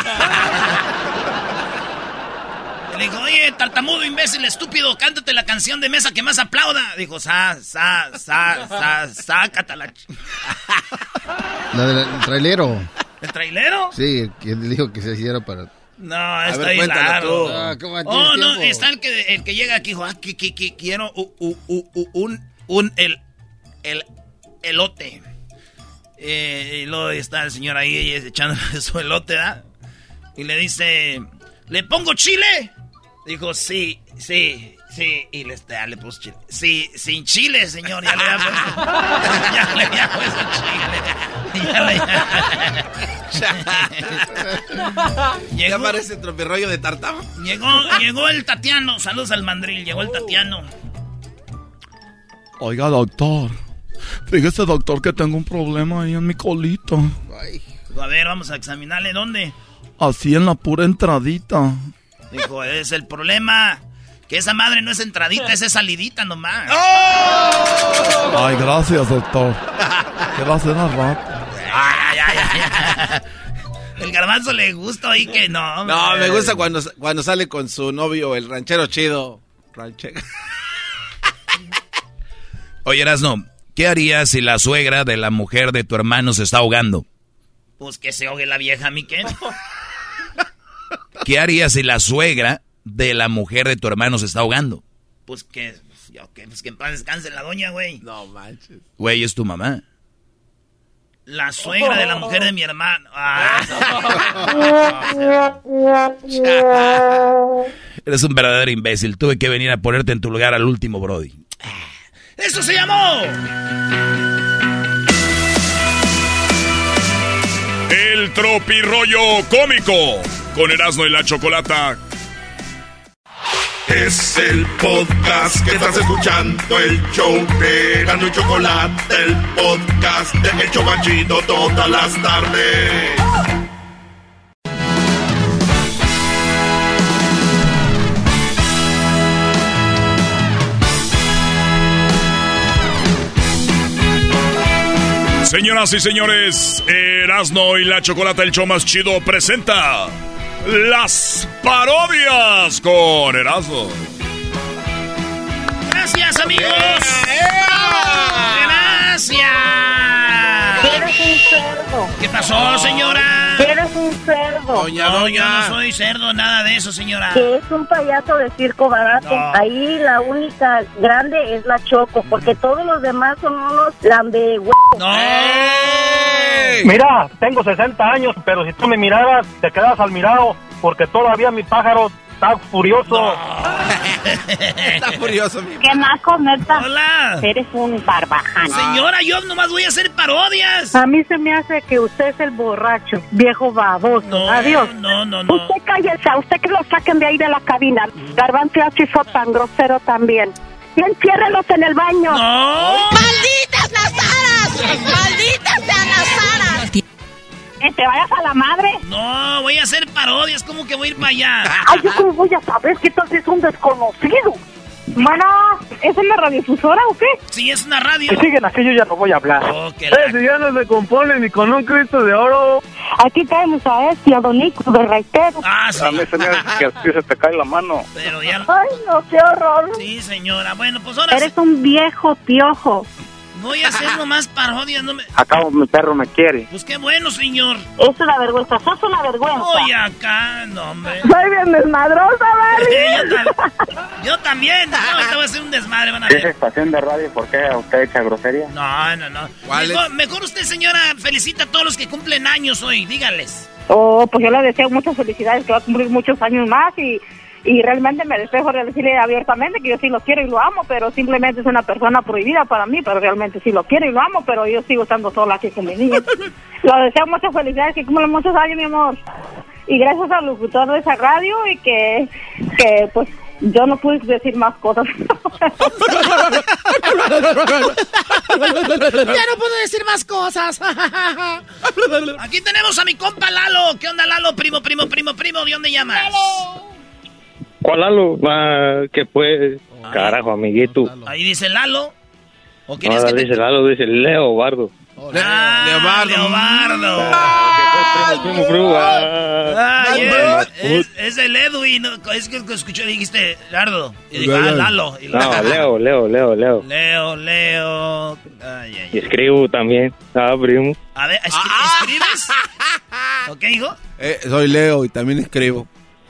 le dijo, oye, tartamudo, imbécil, estúpido, cántate la canción de mesa que más aplauda. Dijo, sa, sa, sa, sa, sácatela. ch-". *laughs* La del trailero. ¿El trailero? Sí, que dijo que se hiciera para... No, está ver, cuéntalo largo. tú. Ah, ¿cómo tienes oh, no, tiempo? está el que, el que llega aquí, dijo, ah, que, que, que quiero u- u- u- u- un, un, el, el, elote. Eh, y luego está el señor ahí echando *laughs* su elote, ¿da? Y le dice, ¿le pongo chile? Dijo, sí, sí, sí. Y le, ya le puso chile. Sí, sin chile, señor, ya le había puesto. *laughs* ya le había puesto chile. Ya le Ya parece tropirroyo de tartamo. Llegó, llegó el Tatiano. Saludos al mandril. Llegó el Tatiano. Oiga, doctor. Fíjese, doctor, que tengo un problema ahí en mi colita. Dijo, a ver, vamos a examinarle dónde. Así en la pura entradita. Dijo, es el problema. Que esa madre no es entradita, esa es salidita nomás. Ay, gracias, doctor. *laughs* Gracias, rato. Ay, ay, ay, ay. El garbanzo le gusta ahí que no. No, me gusta cuando, cuando sale con su novio, el ranchero chido. Ranchero. *laughs* Oye, Erasno, ¿qué harías si la suegra de la mujer de tu hermano se está ahogando? Pues que se ahogue la vieja, mi qué. ¿Qué harías si la suegra de la mujer de tu hermano se está ahogando? Pues que. pues que en paz descanse la doña, güey. No manches. Güey, es tu mamá. La suegra de la mujer de mi hermano. Ah. *laughs* Eres un verdadero imbécil. Tuve que venir a ponerte en tu lugar al último, Brody. ¡Eso se llamó! El tropirollo cómico con Erasmo y la Chocolata. Es el podcast que estás escuchando, el show de Erasmo y Chocolate, el podcast de El Chobachito todas las tardes. Señoras y señores, Erasmo y la Chocolata, el show más chido, presenta las parodias con Erasmo. Gracias, amigos. Gracias. Pasó, señora? Eres un cerdo. no, yo no soy cerdo, nada de eso, señora. Que es un payaso de circo barato. No. Ahí la única grande es la Choco, porque todos los demás son unos lambe Mira, tengo 60 años, pero si tú me miraras, te quedas al mirado, porque todavía mi pájaro está furioso. *laughs* Está furioso, mi ¿Qué naco, neta? Hola. Eres un barbaján. Señora, yo nomás voy a hacer parodias. A mí se me hace que usted es el borracho, viejo baboso. Adiós. No, no, no. Usted cállese, a usted que lo saquen de ahí de la cabina. Garbanzo hizo tan grosero también. Y enciérrelos en el baño. ¡Malditas las aras! ¡Malditas sean las aras! Que te vayas a la madre. No, voy a hacer parodias, como que voy a ir para allá. Ay, yo cómo voy a saber que tú es un desconocido. Bueno, ¿es una radiodifusora o qué? Sí, es una radio. Si siguen aquí, yo ya no voy a hablar. que Eh, si ya no se compone ni con un Cristo de oro. Aquí tenemos a este, a Don Nico de Reitero. Ah, sí. A mí se me hace que así se te cae la mano. Pero ya. Ay, no, qué horror. Sí, señora. Bueno, pues ahora Eres un viejo piojo. Voy a hacer nomás parodias. No me... Acá mi perro me quiere. Pues qué bueno, señor. Es una vergüenza, sos una vergüenza. Voy acá, no, hombre. Soy bien desmadrosa, Barry. yo, tam- yo también. No, ahorita voy a hacer un desmadre, van a ¿Esa ver. estación de radio por qué usted echa grosería? No, no, no. ¿Cuál Mejor, mejor usted, señora, felicita a todos los que cumplen años hoy. Dígales. Oh, pues yo le deseo muchas felicidades, que va a cumplir muchos años más y, y realmente me despejo de decirle abiertamente que yo sí lo quiero y lo amo, pero simplemente es una persona prohibida para mí, pero realmente sí lo quiero y lo amo, pero yo sigo estando sola aquí con mi niño. *laughs* Lo deseo muchas felicidades, que cumplan muchos años, mi amor. Y gracias al locutor de esa radio y que, que pues Yo no pude decir más cosas. *laughs* ya no puedo decir más cosas. *laughs* Aquí tenemos a mi compa Lalo. ¿Qué onda, Lalo? Primo, primo, primo, primo. ¿De dónde llamas? ¿Cuál Lalo? Ah, que pues, carajo, amiguito. Ahí dice Lalo. ¿O No, que te... dice Lalo, dice Leo Bardo. Ah, Leobardo. Primo, primo, ah. Ah, yeah. Más es, es el Edwin. no, Es que escuché, dijiste Lardo. Y digo, ah, Lalo. Y No, *laughs* Leo, Leo, Leo, Leo. Leo, Leo. Ay, ay, Y escribo también. Ah, primo. A ver, ¿escri- ¿escribes? *laughs* ¿Ok, hijo? Eh, soy Leo y también escribo.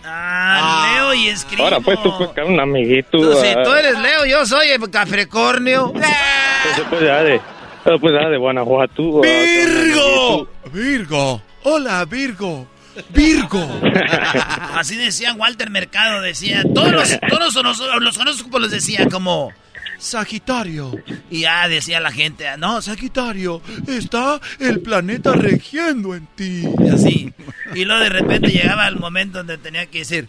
Ah, Leo y escribo. Ahora pues tú pues, un amiguito. Tú, si ah. tú eres Leo, yo soy el Capricornio. *laughs* Eso pues ya de, pues ya de Guanajuato. ah, ¡Virgo! Virgo. Hola, Virgo. Virgo. *laughs* Así decía Walter Mercado, decía, todos los, todos los, los horóscopos les decía como Sagitario. Y ya decía la gente, no, Sagitario, está el planeta regiendo en ti. Y así. Y luego de repente llegaba el momento donde tenía que decir,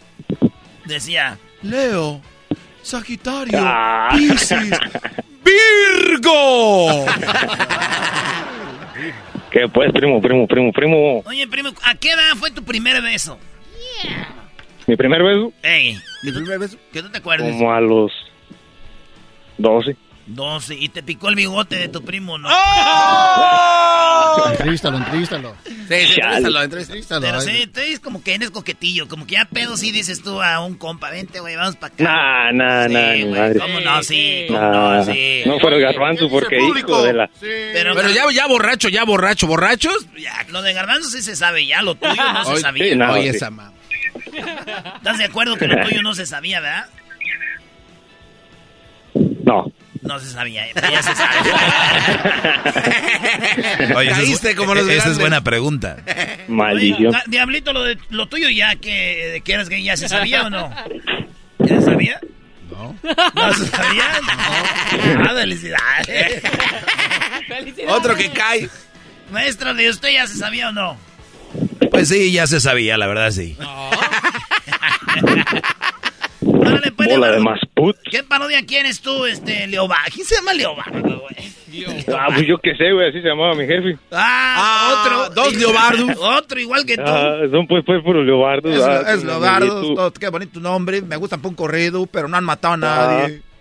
decía, Leo, Sagitario, Ah. Piscis, *laughs* Virgo. ¿Qué pues, primo, primo, primo, primo? oye primo, ¿a qué edad fue tu primer beso? Mi primer beso, Ey, ¿mi primer beso? Que no te acuerdes. como a los 12. 12, y te picó el bigote de tu primo, ¿no? Entrevístalo, entrevístalo. Sí, sí, entrevístalo, entrevístalo. Pero sí, tú eres como que eres coquetillo, como que ya pedo sí dices tú a un compa, vente, güey, vamos para acá. Nah, nah, Sí, nah, madre. ¿Cómo no? Sí, ¿cómo Nah, no? Sí. no fuera el garbanzo porque hijo de la... Pero, Pero ya, ya borracho, ya borracho, borrachos. ya, lo de garbanzo sí se sabe, ya lo tuyo no se sabía. sí, no, Oye, sí. esa mamá. ¿Estás de acuerdo que lo tuyo no se sabía, verdad? No. No se sabía, eh, ya se sabe. *laughs* Oye, esa es, Caíste como los esa es buena pregunta. Maldición. Oiga, Diablito, lo, de, lo tuyo ya que, de que eras gay, ¿ya se sabía o no? ¿Ya se sabía? No. ¿No se sabía? No. Ah, felicidades. Otro que cae. Maestro, ¿de usted ya se sabía o no? Pues sí, ya se sabía, la verdad sí. Órale, pues, Bola de más put. ¿Qué parodia quieres tú, este, Leobardo? ¿Quién se llama Leobardo, güey? Ah, pues yo qué sé, güey, así se llamaba mi jefe. Ah, Ah, otro. dos Leobardos. *laughs* Otro igual que tú. Ah, son pues, pues, puros leobardos. Es, ah, es son Leobardo, amiguitos. todo- qué bonito nombre. Me gusta un corrido, pero no han matado a nadie. *laughs*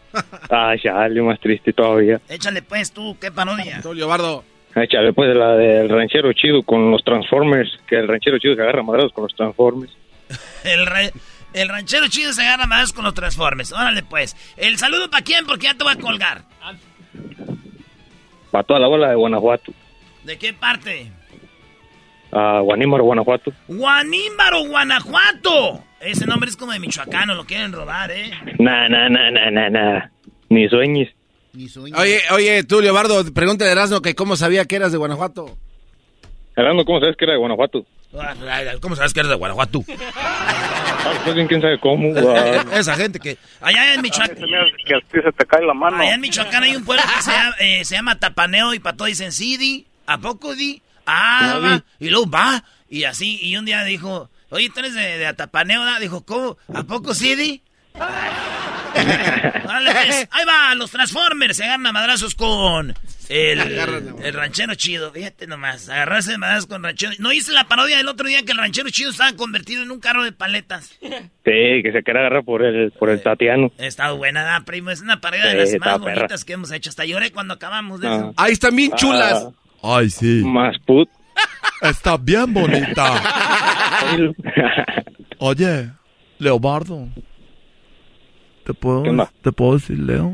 Ah, chale, más triste todavía. Échale pues tú, ¿qué parodia? Tú, Leobardo. Échale, pues, la del ranchero chido con los Transformers. Que el ranchero chido se agarra madrados con los Transformers. *laughs* El, re- el ranchero chido se agarra más con los transformes. Órale pues. El saludo para quién, porque ya te voy a colgar. Para toda la bola de Guanajuato. ¿De qué parte? A Guanímaro, Guanajuato. Guanímbaro, Guanajuato. Ese nombre es como de michoacano, lo quieren robar, ¿eh? Nah, nah, nah, nah, nah, nah. Ni sueñes. Oye, oye, tú, Leobardo, pregúntale a Erasmo que cómo sabía que eras de Guanajuato. Erasmo, ¿cómo sabes que era de Guanajuato? ¿Cómo sabes que eres de Guanajuato? Ah, pues quién sabe cómo. *laughs* Esa gente que... Allá en Michoacán. Que a ti se te cae la mano. Allá en Michoacán hay un pueblo que se llama, eh, se llama Tapaneo y para todo dicen sí, di, ¿a poco di? Ah, va. Y luego va. Y así, y un día dijo, oye, tú eres de, de Atapaneo. Dijo, ¿cómo? ¿A poco sí, di? *laughs* Órale, pues, ahí va, los Transformers se agarran a madrazos con el, *laughs* el ranchero chido. Fíjate nomás, agarrarse de madrazos con ranchero. ¿No hice la parodia del otro día que el ranchero chido estaba convertido en un carro de paletas? Sí, que se quiere agarrar por el, por el Tatiano. Está buena, ¿verdad, primo? Es una parodia de las más perra. bonitas que hemos hecho. Hasta lloré cuando acabamos de Ah. eso. Ahí están bien chulas. Ay, sí. Más put. *laughs* Está bien bonita. *laughs* Oye, Leobardo. ¿Te puedo. ¿Te puedo decir Leo?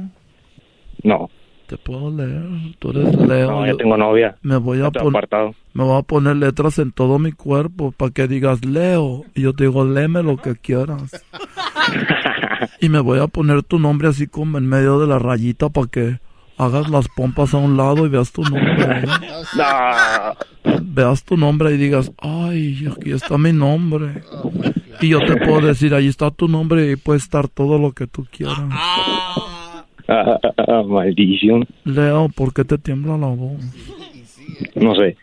No, ¿Te puedo leer? Tú eres Leo. no, ya yo- tengo novia. Me voy a poner... apartado. Me voy a poner letras en todo mi cuerpo para que digas Leo. Y yo te digo, léeme lo que quieras. *laughs* y me voy a poner tu nombre así como en medio de la rayita para que hagas las pompas a un lado y veas tu nombre. ¿eh? *laughs* No. Veas tu nombre y digas, ay, aquí está mi nombre. Y yo te puedo decir, ahí está tu nombre y puede estar todo lo que tú quieras. Ah, maldición. Leo, ¿por qué te tiembla la voz? No sé.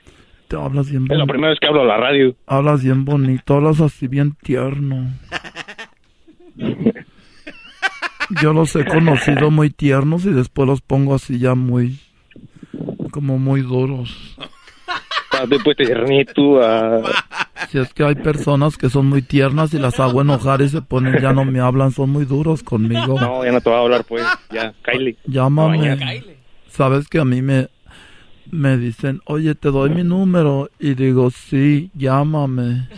Te hablas bien Es la bonito. primera vez que hablo a la radio. Hablas bien bonito, hablas así bien tierno. Yo los he conocido muy tiernos y después los pongo así ya muy, como muy duros. Después tiernito. ah. Si es que hay personas que son muy tiernas y las hago enojar y se ponen, ya no me hablan, son muy duros conmigo. No, ya no te voy a hablar, pues. Ya, Kylie. Llámame. No. Sabes que a mí me, me dicen, oye, te doy mi número. Y digo, sí, llámame. *laughs*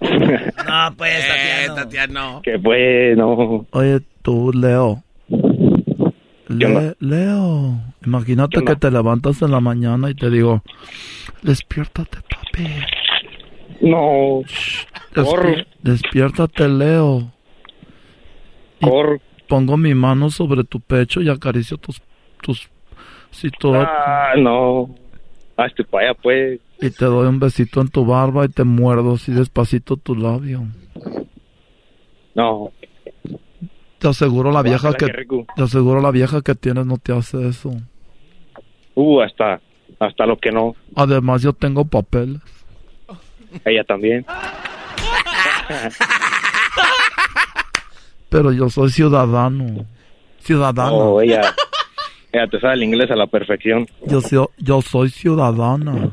No, pues, Tatiano. Que bueno. Oye, tú, Leo. Le- Leo, imagínate que te levantas en la mañana y te digo, despiértate, papi. No. Despi- Corre. despiértate, Leo. Pongo mi mano sobre tu pecho y acaricio tus, tus, si Ah, no. Hazte para allá, pues. y te doy un besito en tu barba y te muerdo así despacito tu labio. No. Te aseguro la vieja que, te aseguro la vieja que tienes no te hace eso. Uh, hasta, hasta lo que no. Además yo tengo papeles. Ella también. Pero yo soy ciudadano. Ciudadano. Oh, ella, ella te sabe el inglés a la perfección. Yo, soy- yo soy ciudadana.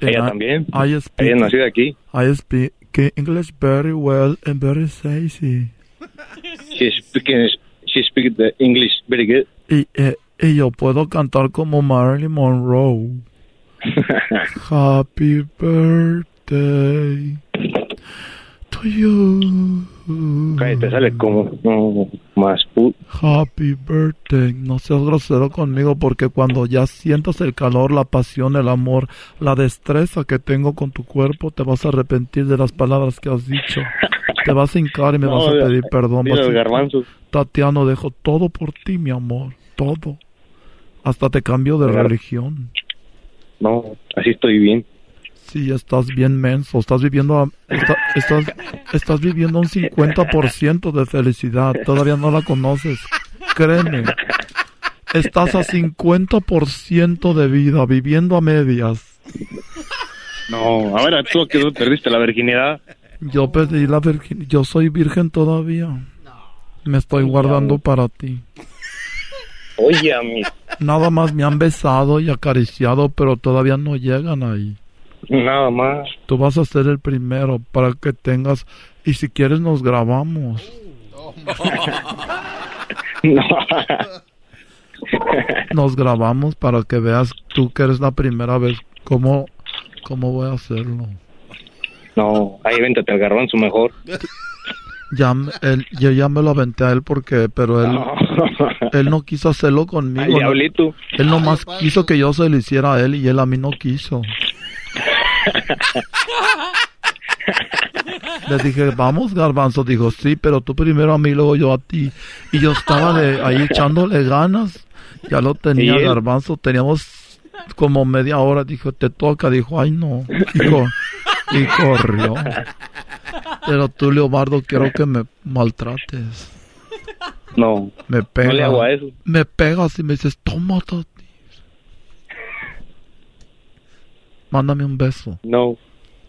Ella And también. I speak, Ella es nacida aquí. I speak English very well and very sexy. She speaking, she speaks the English very good. Y, eh, y yo puedo cantar como Marilyn Monroe. *laughs* Happy birthday. Cállate, te sale como no, más put. Happy birthday. No seas grosero conmigo porque cuando ya sientas el calor, la pasión, el amor, la destreza que tengo con tu cuerpo, te vas a arrepentir de las palabras que has dicho. Te vas a hincar y me *laughs* No, vas a pedir perdón. vas a-. Tatiano, dejo todo por ti, mi amor. Todo. Hasta te cambio de religión. No, así estoy bien. Sí, estás bien menso. Estás viviendo, a- estás, estás viviendo un 50% de felicidad. Todavía no la conoces. Créeme. Estás a 50% de vida, viviendo a medias. No, ahora tú que tú perdiste la virginidad. Yo perdí la virgen. Yo soy virgen todavía. Me estoy guardando para ti. Oye, a mí. Nada más me han besado y acariciado, pero todavía no llegan ahí. Nada más. Tú vas a ser el primero para que tengas. Y si quieres, nos grabamos. No. *laughs* Nos grabamos para que veas tú que eres la primera vez. ¿Cómo, cómo voy a hacerlo? No, ahí véntate al garbanzo mejor. Ya, él, yo ya me lo aventé a él porque, pero él, él no quiso hacerlo conmigo. Al ¿no? diablito. Él nomás quiso que yo se lo hiciera a él y él a mí no quiso. Le dije, vamos, garbanzo. Dijo, sí, pero tú primero a mí, luego yo a ti. Y yo estaba de ahí echándole ganas. Ya lo tenía, garbanzo. Teníamos como media hora. Dijo, te toca. Dijo, ay, no. Y, co- y corrió. Pero tú, Leobardo, quiero que me maltrates. No. Me pega. le hago a eso. Me pegas y me dices, toma, Mándame un beso. No.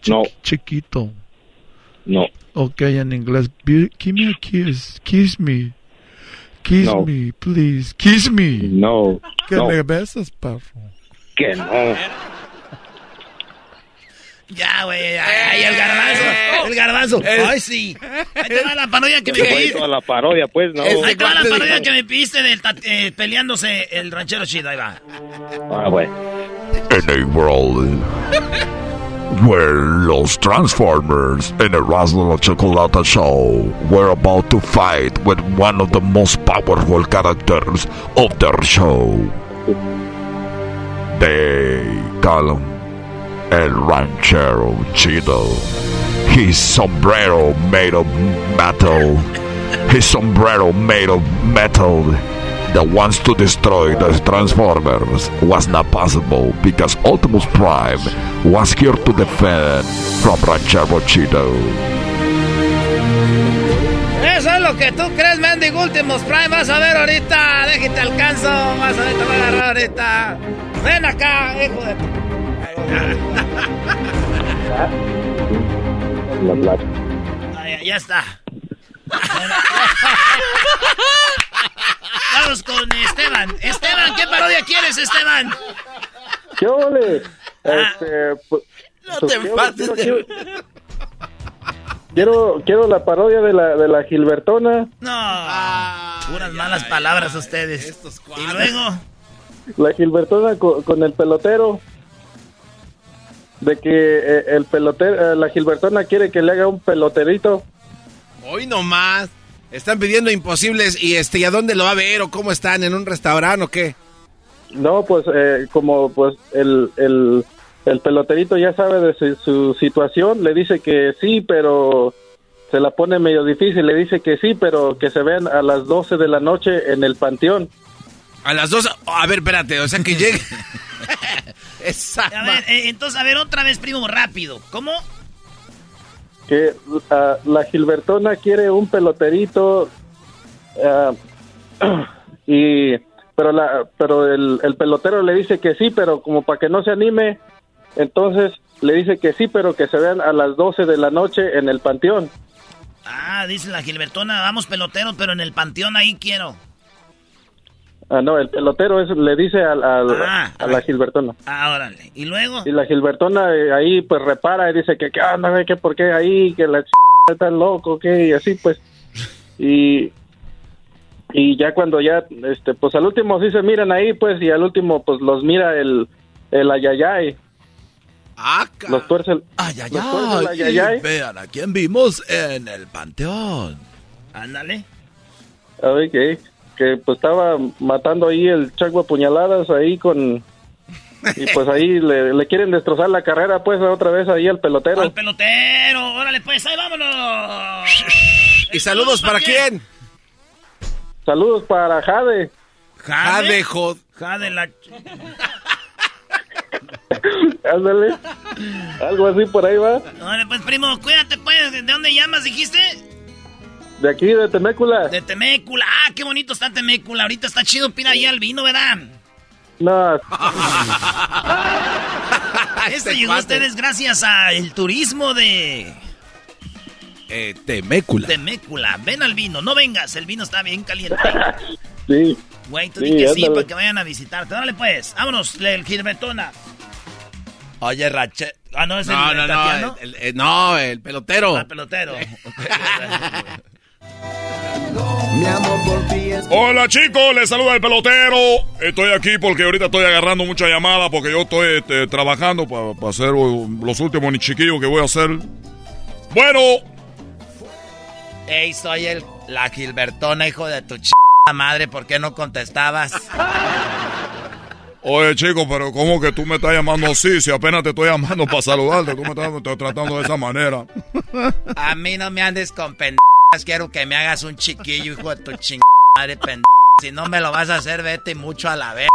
No. Chiquito. No. Ok, en inglés. Give me a kiss. Kiss me. Kiss No. me, please. Kiss me. No. Que no. me beses, perro. Que no. Ya, güey. Ay, el garbanzo. El garbanzo. Ay, sí. Ahí te va la parodia que me pediste. toda la parodia, pues, no. Ahí te va la parodia que me pediste del eh, peleándose el ranchero chido. Ahí va. Ah, bueno. En a world where los Transformers in Erasmo la Chocolata Show were about to fight with one of the most powerful characters of their show. They call him El Ranchero Chido. His sombrero made of metal. His sombrero made of metal that wants to destroy the Transformers was not possible because Optimus Prime was here to defend from Ranchero Chido. Eso es lo que tú crees, mendigo Últimos Prime. Vas a ver ahorita. Déjate alcanzo. Vas a ver, te voy a agarrar ahorita. Ven acá, hijo de tu. Ah, ya, ya está. *laughs* Vamos con Esteban. Esteban, ¿qué parodia quieres, Esteban? ¿Qué ole? Este, pues, No pues, te pases quiero, de- quiero, quiero, quiero la parodia de la, de la Gilbertona. No. Puras malas palabras ustedes. Y luego. La Gilbertona co- con, el pelotero. De que eh, el pelotero, eh, la Gilbertona quiere que le haga un peloterito. Hoy nomás. Están pidiendo imposibles y este, ¿y a dónde lo va a ver o cómo están? ¿En un restaurante o qué? No, pues eh, como pues el, el, el peloterito ya sabe de su, su situación, le dice que sí, pero se la pone medio difícil, le dice que sí, pero que se vean a las 12 de la noche en el panteón. A las dos. A ver, espérate, o sea que *laughs* llegue. *laughs* Esa A ver, eh, entonces, a ver, otra vez, primo, rápido. ¿Cómo? Que ah, la Gilbertona quiere un peloterito ah, *clears throat* y pero la pero el, el pelotero le dice que sí, pero como para que no se anime, entonces le dice que sí, pero que se vean a las 12 de la noche en el panteón. Ah, dice la Gilbertona, vamos peloteros, pero en el panteón ahí quiero. Ah, no, el pelotero es, le dice al- al- Ah, a la Gilbertona. Ah, órale. ¿Y luego? Y la Gilbertona eh, ahí pues repara y dice que qué onda, güey, que por qué ahí, que la ch... está loco, que y así pues. Y y ya cuando ya este pues al último sí se miran ahí pues y al último pues los mira el el ayayay. los tuerce el Ay, los tuerce el ayayay. y vean a quién vimos en el panteón. Ándale. Ay, que, pues estaba matando ahí el chaco a puñaladas ahí con... Y pues ahí le, le quieren destrozar la carrera pues otra vez ahí al pelotero. Al pelotero, órale pues, ahí vámonos. ¿Y saludos para quién? Saludos para Jade. Jade, Jod. Jade la... *laughs* Ándale. Algo así por ahí va. Órale pues, primo, cuídate pues. ¿De dónde llamas, dijiste? De aquí, de Temécula. De Temécula. Ah, qué bonito está Temécula. Ahorita está chido pira allá el vino, ¿verdad? No. *laughs* Esto llegó a ustedes gracias al turismo de Eh, Temécula. Temécula. Ven al vino, no vengas, el vino está bien caliente. *laughs* Sí. Güey, tú Sí, di que sí para que vayan a visitarte. Dale pues, vámonos, el Gilbertona. Oye, Rache. Ah, no, es No, el no, no. el- el- no, el pelotero. Ah, pelotero. *laughs* Hola chicos, les saluda el pelotero. Estoy aquí porque ahorita estoy agarrando mucha llamada porque yo estoy este, trabajando para hacer los últimos ni chiquillos que voy a hacer. Bueno, Ey, soy el la Gilbertona, hijo de tu ch madre, ¿por qué no contestabas? oye chico, pero ¿cómo que tú me estás llamando así? Si apenas te estoy llamando para saludarte, tú me estás, me estás tratando de esa manera. A mí no me andes con pendejas, quiero que me hagas un chiquillo, hijo de tu ching madre pendeja. Si no me lo vas a hacer, vete mucho a la vez.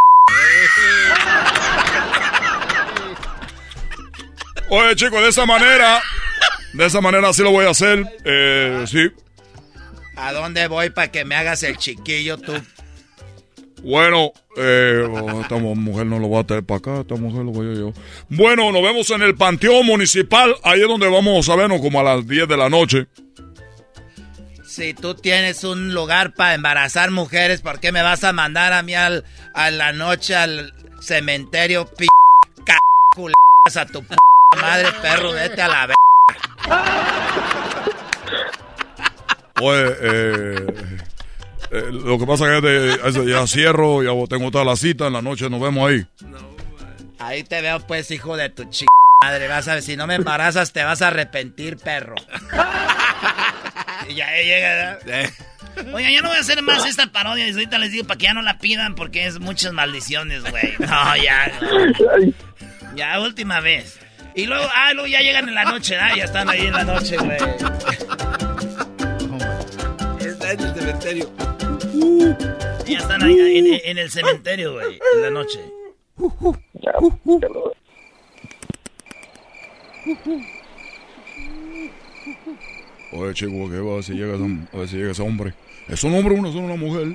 Oye chico, de esa manera, de esa manera sí lo voy a hacer. Eh, sí. ¿A dónde voy para que me hagas el chiquillo tú? Bueno, eh, oh, esta mu- mujer no lo va a traer para acá, esta mujer lo voy a yo. Bueno, nos vemos en el Panteón Municipal, ahí es donde vamos a vernos como a las 10 de la noche. Si tú tienes un lugar para embarazar mujeres, ¿por qué me vas a mandar a mí al, a la noche al cementerio p c a tu p madre perro? Vete a la v. Oye, eh, eh, lo que pasa es que ya cierro, ya tengo toda la cita, en la noche nos vemos ahí. Ahí te veo, pues, hijo de tu ch madre. Vas a ver, si no me embarazas, te vas a arrepentir, perro. Y ya eh, llega, ¿verdad? *laughs* Oiga, ya no voy a hacer más esta parodia. y Ahorita les digo para que ya no la pidan porque es muchas maldiciones, güey. *laughs* No, ya. no. Ya, última vez. Y luego, ah, luego ya llegan en la noche, ¿ah? Ya están ahí en la noche, güey. *laughs* Está en el cementerio. Ya están ahí en, en el cementerio, güey, en la noche. Oye, chico, ¿qué va a ver si llega, ese- a ver si llega ese hombre? ¿Es un hombre o una, es una mujer?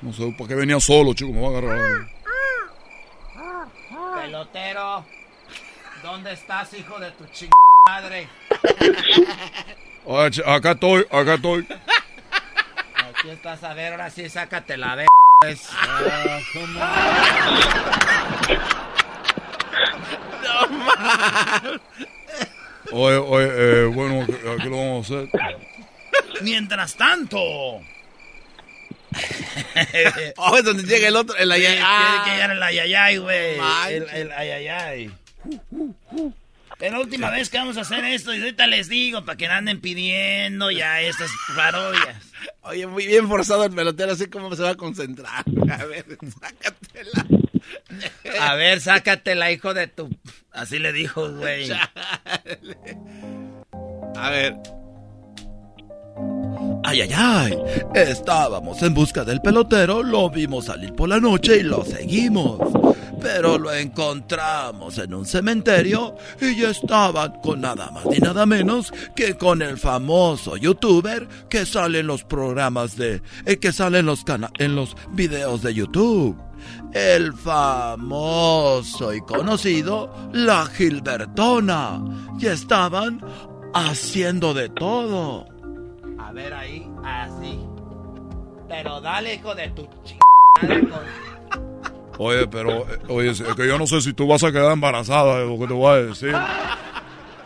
No sé, ¿para qué venía solo, chico? Me va a agarrar. Pelotero, ¿dónde estás, hijo de tu ching madre? Oye, acá estoy, acá estoy. Ya estás a ver, ahora sí, sácate la de... No más. Oye, oye, eh, bueno, ¿qué lo vamos a hacer? Mientras tanto. *laughs* oh, es donde llega el otro, el ayayay. Tiene que llegar el ayayay, güey. El, el ayayay. Es la última vez que vamos a hacer esto y ahorita les digo para que no anden pidiendo ya estas parodias. Oye, muy bien forzado el pelotero, así como se va a concentrar. A ver, sácatela. A ver, sácatela, hijo de tu... Así le dijo, güey. A ver. Ay, ay, ay. Estábamos en busca del pelotero, lo vimos salir por la noche y lo seguimos. Pero lo encontramos en un cementerio y ya estaba con nada más ni nada menos que con el famoso youtuber que sale en los programas de. eh, que sale en los, cana- en los videos de YouTube. El famoso y conocido La Gilbertona. Y estaban haciendo de todo. A ver ahí, así. Pero dale, hijo de tu chingada. Oye, pero, eh, oye, es que yo no sé si tú vas a quedar embarazada de lo que te voy a decir.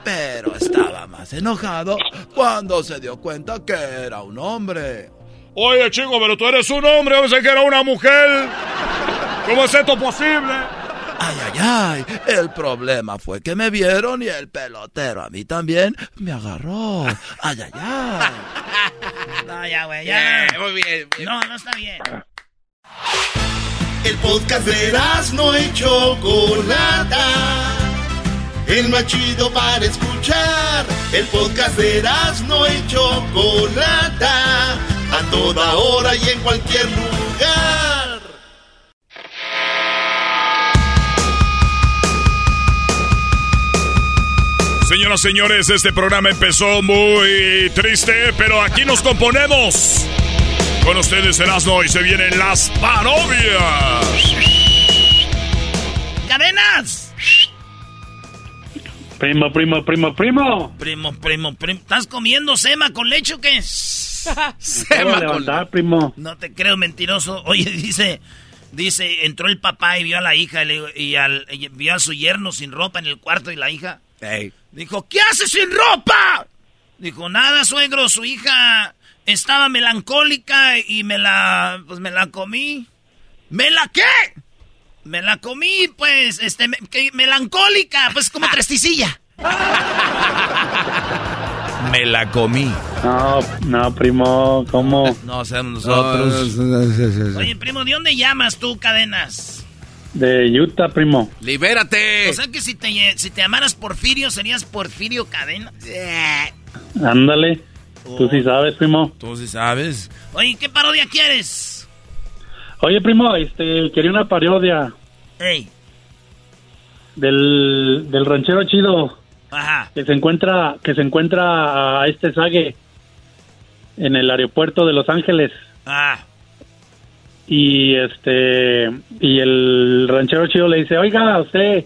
Pero estaba más enojado cuando se dio cuenta que era un hombre. Oye, chico, pero tú eres un hombre, yo pensé que era una mujer. ¿Cómo es esto posible? Ay, ay, ay. El problema fue que me vieron y el pelotero a mí también me agarró. Ay, ay, ay. *laughs* No, ya, güey, ya. Bien, muy bien. No, no está bien. El podcast de no y Chocolata. El más chido para escuchar. El podcast de no y Chocolata. A toda hora y en cualquier lugar. Señoras, señores, este programa empezó muy triste, pero aquí nos componemos. Con ustedes Erasmo y se vienen las parodias. ¡Cadenas! Primo, primo, primo, primo. Primo, primo, primo. ¿Estás comiendo sema con leche o qué? *laughs* De levantar, primo. No te creo, mentiroso. Oye, dice, dice, entró el papá y vio a la hija y, le- y al, y vio a su yerno sin ropa en el cuarto y la hija dijo, ¿qué haces sin ropa? Dijo, nada, suegro, su hija estaba melancólica y me la, pues me la comí. ¿Me la qué? Me la comí, pues, este, me- que- melancólica, pues como *laughs* tresticilla. *laughs* Me la comí. No, no, primo, ¿cómo? No seamos nosotros. Oye, primo, ¿de dónde llamas tú, cadenas? De Utah, primo. ¡Libérate! O sea que si te, si te llamaras Porfirio, serías Porfirio Cadenas. Ándale. Tú sí sabes, primo. Tú sí sabes. Oye, ¿qué parodia quieres? Oye, primo, este, quería una parodia Ey, del, del ranchero chido ajá. que se encuentra que se encuentra a este Sague en el aeropuerto de Los Ángeles Ah, y este y el ranchero chido le dice, oiga, usted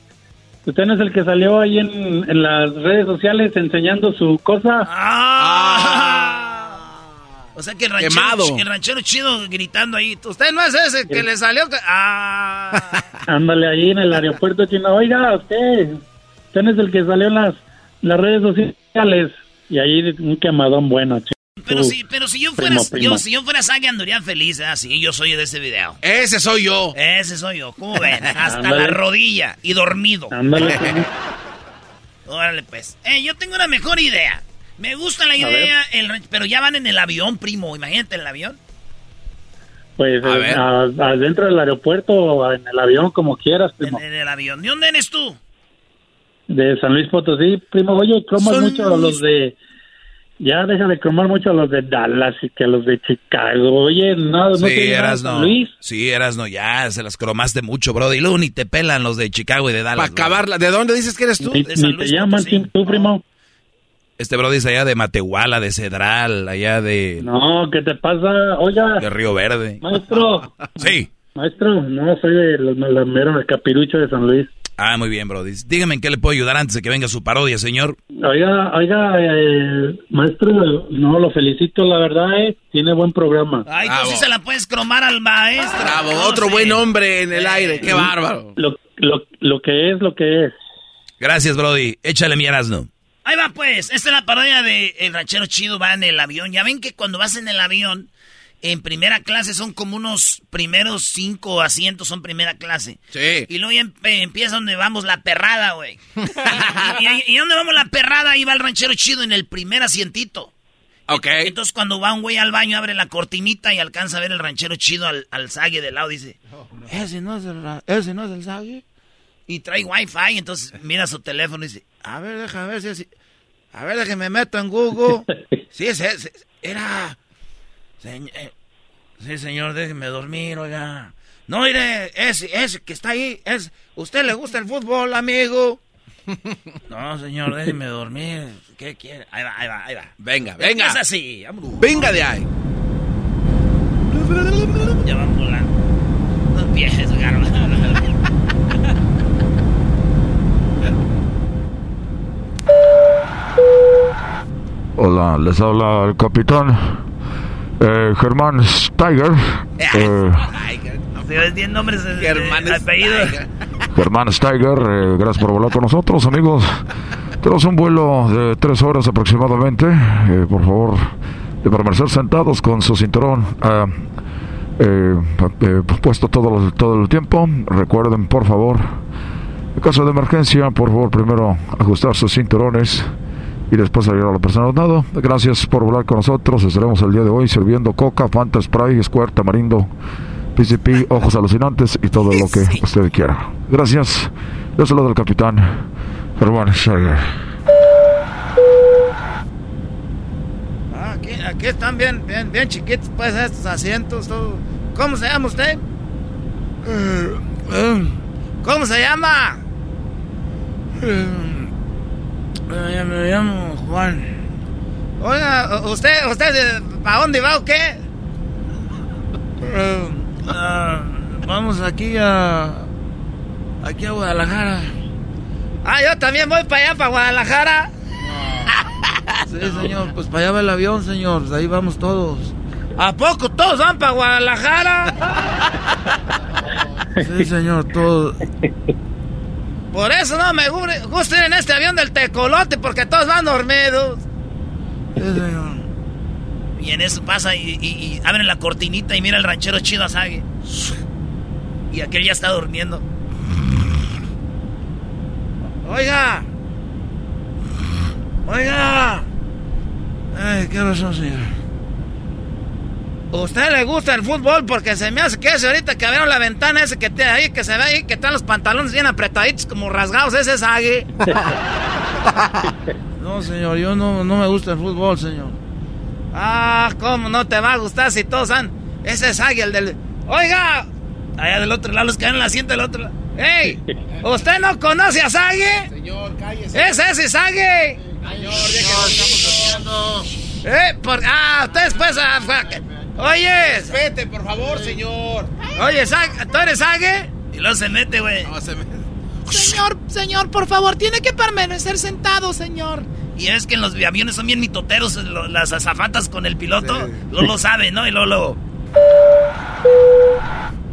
usted no es el que salió ahí en, en las redes sociales enseñando su cosa. O sea que el ranchero, Quemado. el ranchero chido gritando ahí. Usted no es ese que le salió. Ah. *laughs* Ándale ahí en el aeropuerto chino, oiga, usted, usted es el que salió en las, las redes sociales y ahí un quemadón bueno. chico. Pero si, pero si yo primo, fuera, primo. yo, si yo fuera Sage andaría feliz, ¿eh? Sí, yo soy de ese video. Ese soy yo. Ese soy yo. ¿Cómo ven? *laughs* Hasta la rodilla y dormido. Ándale, *laughs* primo. Órale, pues. Eh, yo tengo una mejor idea. Me gusta la idea, el pero ya van en el avión, primo. Imagínate en el avión. Pues A eh, adentro del aeropuerto o en el avión, como quieras, primo. En el avión. ¿De dónde eres tú? De San Luis Potosí, primo, oye, cromas San mucho a los de... Ya deja de cromar mucho a los de Dallas y que a los de Chicago. Oye, no, no Sí, te eras San no. Luis. Sí, eras no, ya se las cromaste mucho, bro. Y luego ni te pelan los de Chicago y de Dallas. Para acabarla. ¿De dónde dices que eres tú? Ni, ni te llaman tú, primo. Este bro dice allá de Matehuala, de Cedral, allá de, No, ¿qué te pasa? Oiga, de Río Verde. maestro. Sí. Maestro, no, soy de los malameros, el capirucho de San Luis. Ah, muy bien, Brody. Dígame en qué le puedo ayudar antes de que venga su parodia, señor. Oiga, oiga, eh, maestro, no, lo felicito, la verdad, eh, tiene buen programa. Ay, tú sí se la puedes cromar al maestro. Bravo, No otro buen hombre en el aire, qué bárbaro. Lo, lo, lo que es, lo que es. Gracias, Brody. Échale mi Erasno. Ahí va pues, esta es la parodia de El Ranchero Chido va en el avión. Ya ven que cuando vas en el avión, en primera clase son como unos primeros cinco asientos son primera clase. Sí. Y luego ya empe- empieza donde vamos la perrada, güey. *laughs* y, y, y donde vamos la perrada, ahí va el ranchero chido en el primer asientito. Ok. Entonces cuando va un güey al baño, abre la cortinita y alcanza a ver el ranchero chido al, al zague de lado. Dice, ese no es el, ese no es el zague. Y trae wifi, entonces mira su teléfono y dice, a ver, déjame ver si es... A ver, déjame me meto en Google. *laughs* Sí, ese, ese- era... Señ- eh, sí, señor, déjeme dormir, oiga. No, mire, ese, ese que está ahí, es... ¿Usted le gusta el fútbol, amigo? No, señor, déjeme dormir. ¿Qué quiere? Ahí va, ahí va, ahí va. Venga, venga. Es así, vámonos. Venga de ahí. Ya van volando. Empieces, garba. Hola, les habla el capitán eh, Germán Steiger. *laughs* Eh, Tienes 10 nombres de, de *laughs* Germán Steiger, eh, gracias por volar con nosotros, amigos. Tenemos un vuelo de tres horas aproximadamente. Eh, por favor, de permanecer sentados con su cinturón ah, eh, eh, puesto todo, el- todo el tiempo. Recuerden, por favor, en caso de emergencia, por favor, primero ajustar sus cinturones y después salir a la persona nada. Gracias por volar con nosotros. Estaremos el día de hoy sirviendo coca, Fanta Spray, Squirt, Tamarindo, PCP, ojos alucinantes y todo lo que usted quiera. Gracias. Yo soy lo del capitán Germán. Ah, aquí, aquí están bien, bien, bien chiquitos, pues, estos asientos. todo. ¿Cómo se llama usted? ¿Cómo se llama? Eh, me llamo Juan. Oiga, ¿usted, usted, ¿para dónde va o qué? Ah, vamos aquí a... Aquí a Guadalajara. Ah, yo también voy para allá, para Guadalajara. Sí, señor, pues para allá va el avión, señor. Ahí vamos todos. ¿A poco todos van para Guadalajara? *laughs* Sí, señor, todos. Por eso no me gu- gusta ir en este avión del tecolote, porque todos van dormidos. Y en eso pasa y, y- y abren la cortinita y mira el ranchero chido Asague. Y aquel ya está durmiendo. Oiga. Oiga. Ay, ¿qué razón, señor? ¿Usted le gusta el fútbol? Porque se me hace que ese ahorita que abrieron la ventana ese que tiene ahí, que se ve ahí, que están los pantalones bien apretaditos, como rasgados, ese es Agui. *laughs* no, señor, yo no, no me gusta el fútbol, señor. Ah, ¿cómo no te va a gustar si todos han... Ese es Agui, el del... Oiga, allá del otro lado, los que en el asiento del otro lado. ¡Ey! *laughs* ¿Usted no conoce a Sage? Señor, cállese. ¡Ese es Sage! Señor, estamos ¿Eh? Por... Ah, ustedes pues... ah, fue- Oye, Vete, por favor, señor. oye, ¿tú eres Sage? Y luego se mete, güey. Señor, señor, por favor, tiene que permanecer sentado, señor. Y es que en los aviones son bien mitoteros lo- las azafatas con el piloto. No lo saben, ¿no? Y luego, luego...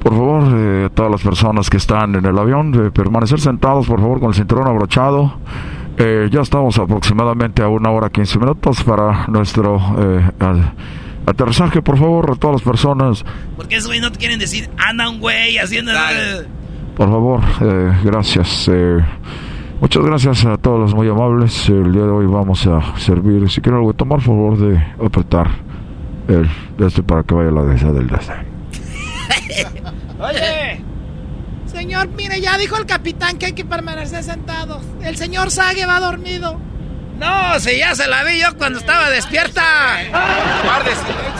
Por favor, eh, todas las personas que están en el avión, de permanecer sentados, por favor, con el cinturón abrochado. Eh, ya estamos aproximadamente a una hora 15 minutos para nuestro eh, al- aterrizaje. Por favor, a todas las personas, Porque esos güey no te quieren decir, anda un güey haciendo... por favor, eh, gracias. eh, muchas gracias a todos los muy amables. El día de hoy vamos a servir, si quieren algo de tomar, por favor, de apretar el de este para que vaya la de del de este. *laughs* Oye, Señor, mire, ya dijo el capitán que hay que permanecer sentados. El señor Sage va dormido. No, si ya se la vi yo cuando estaba despierta.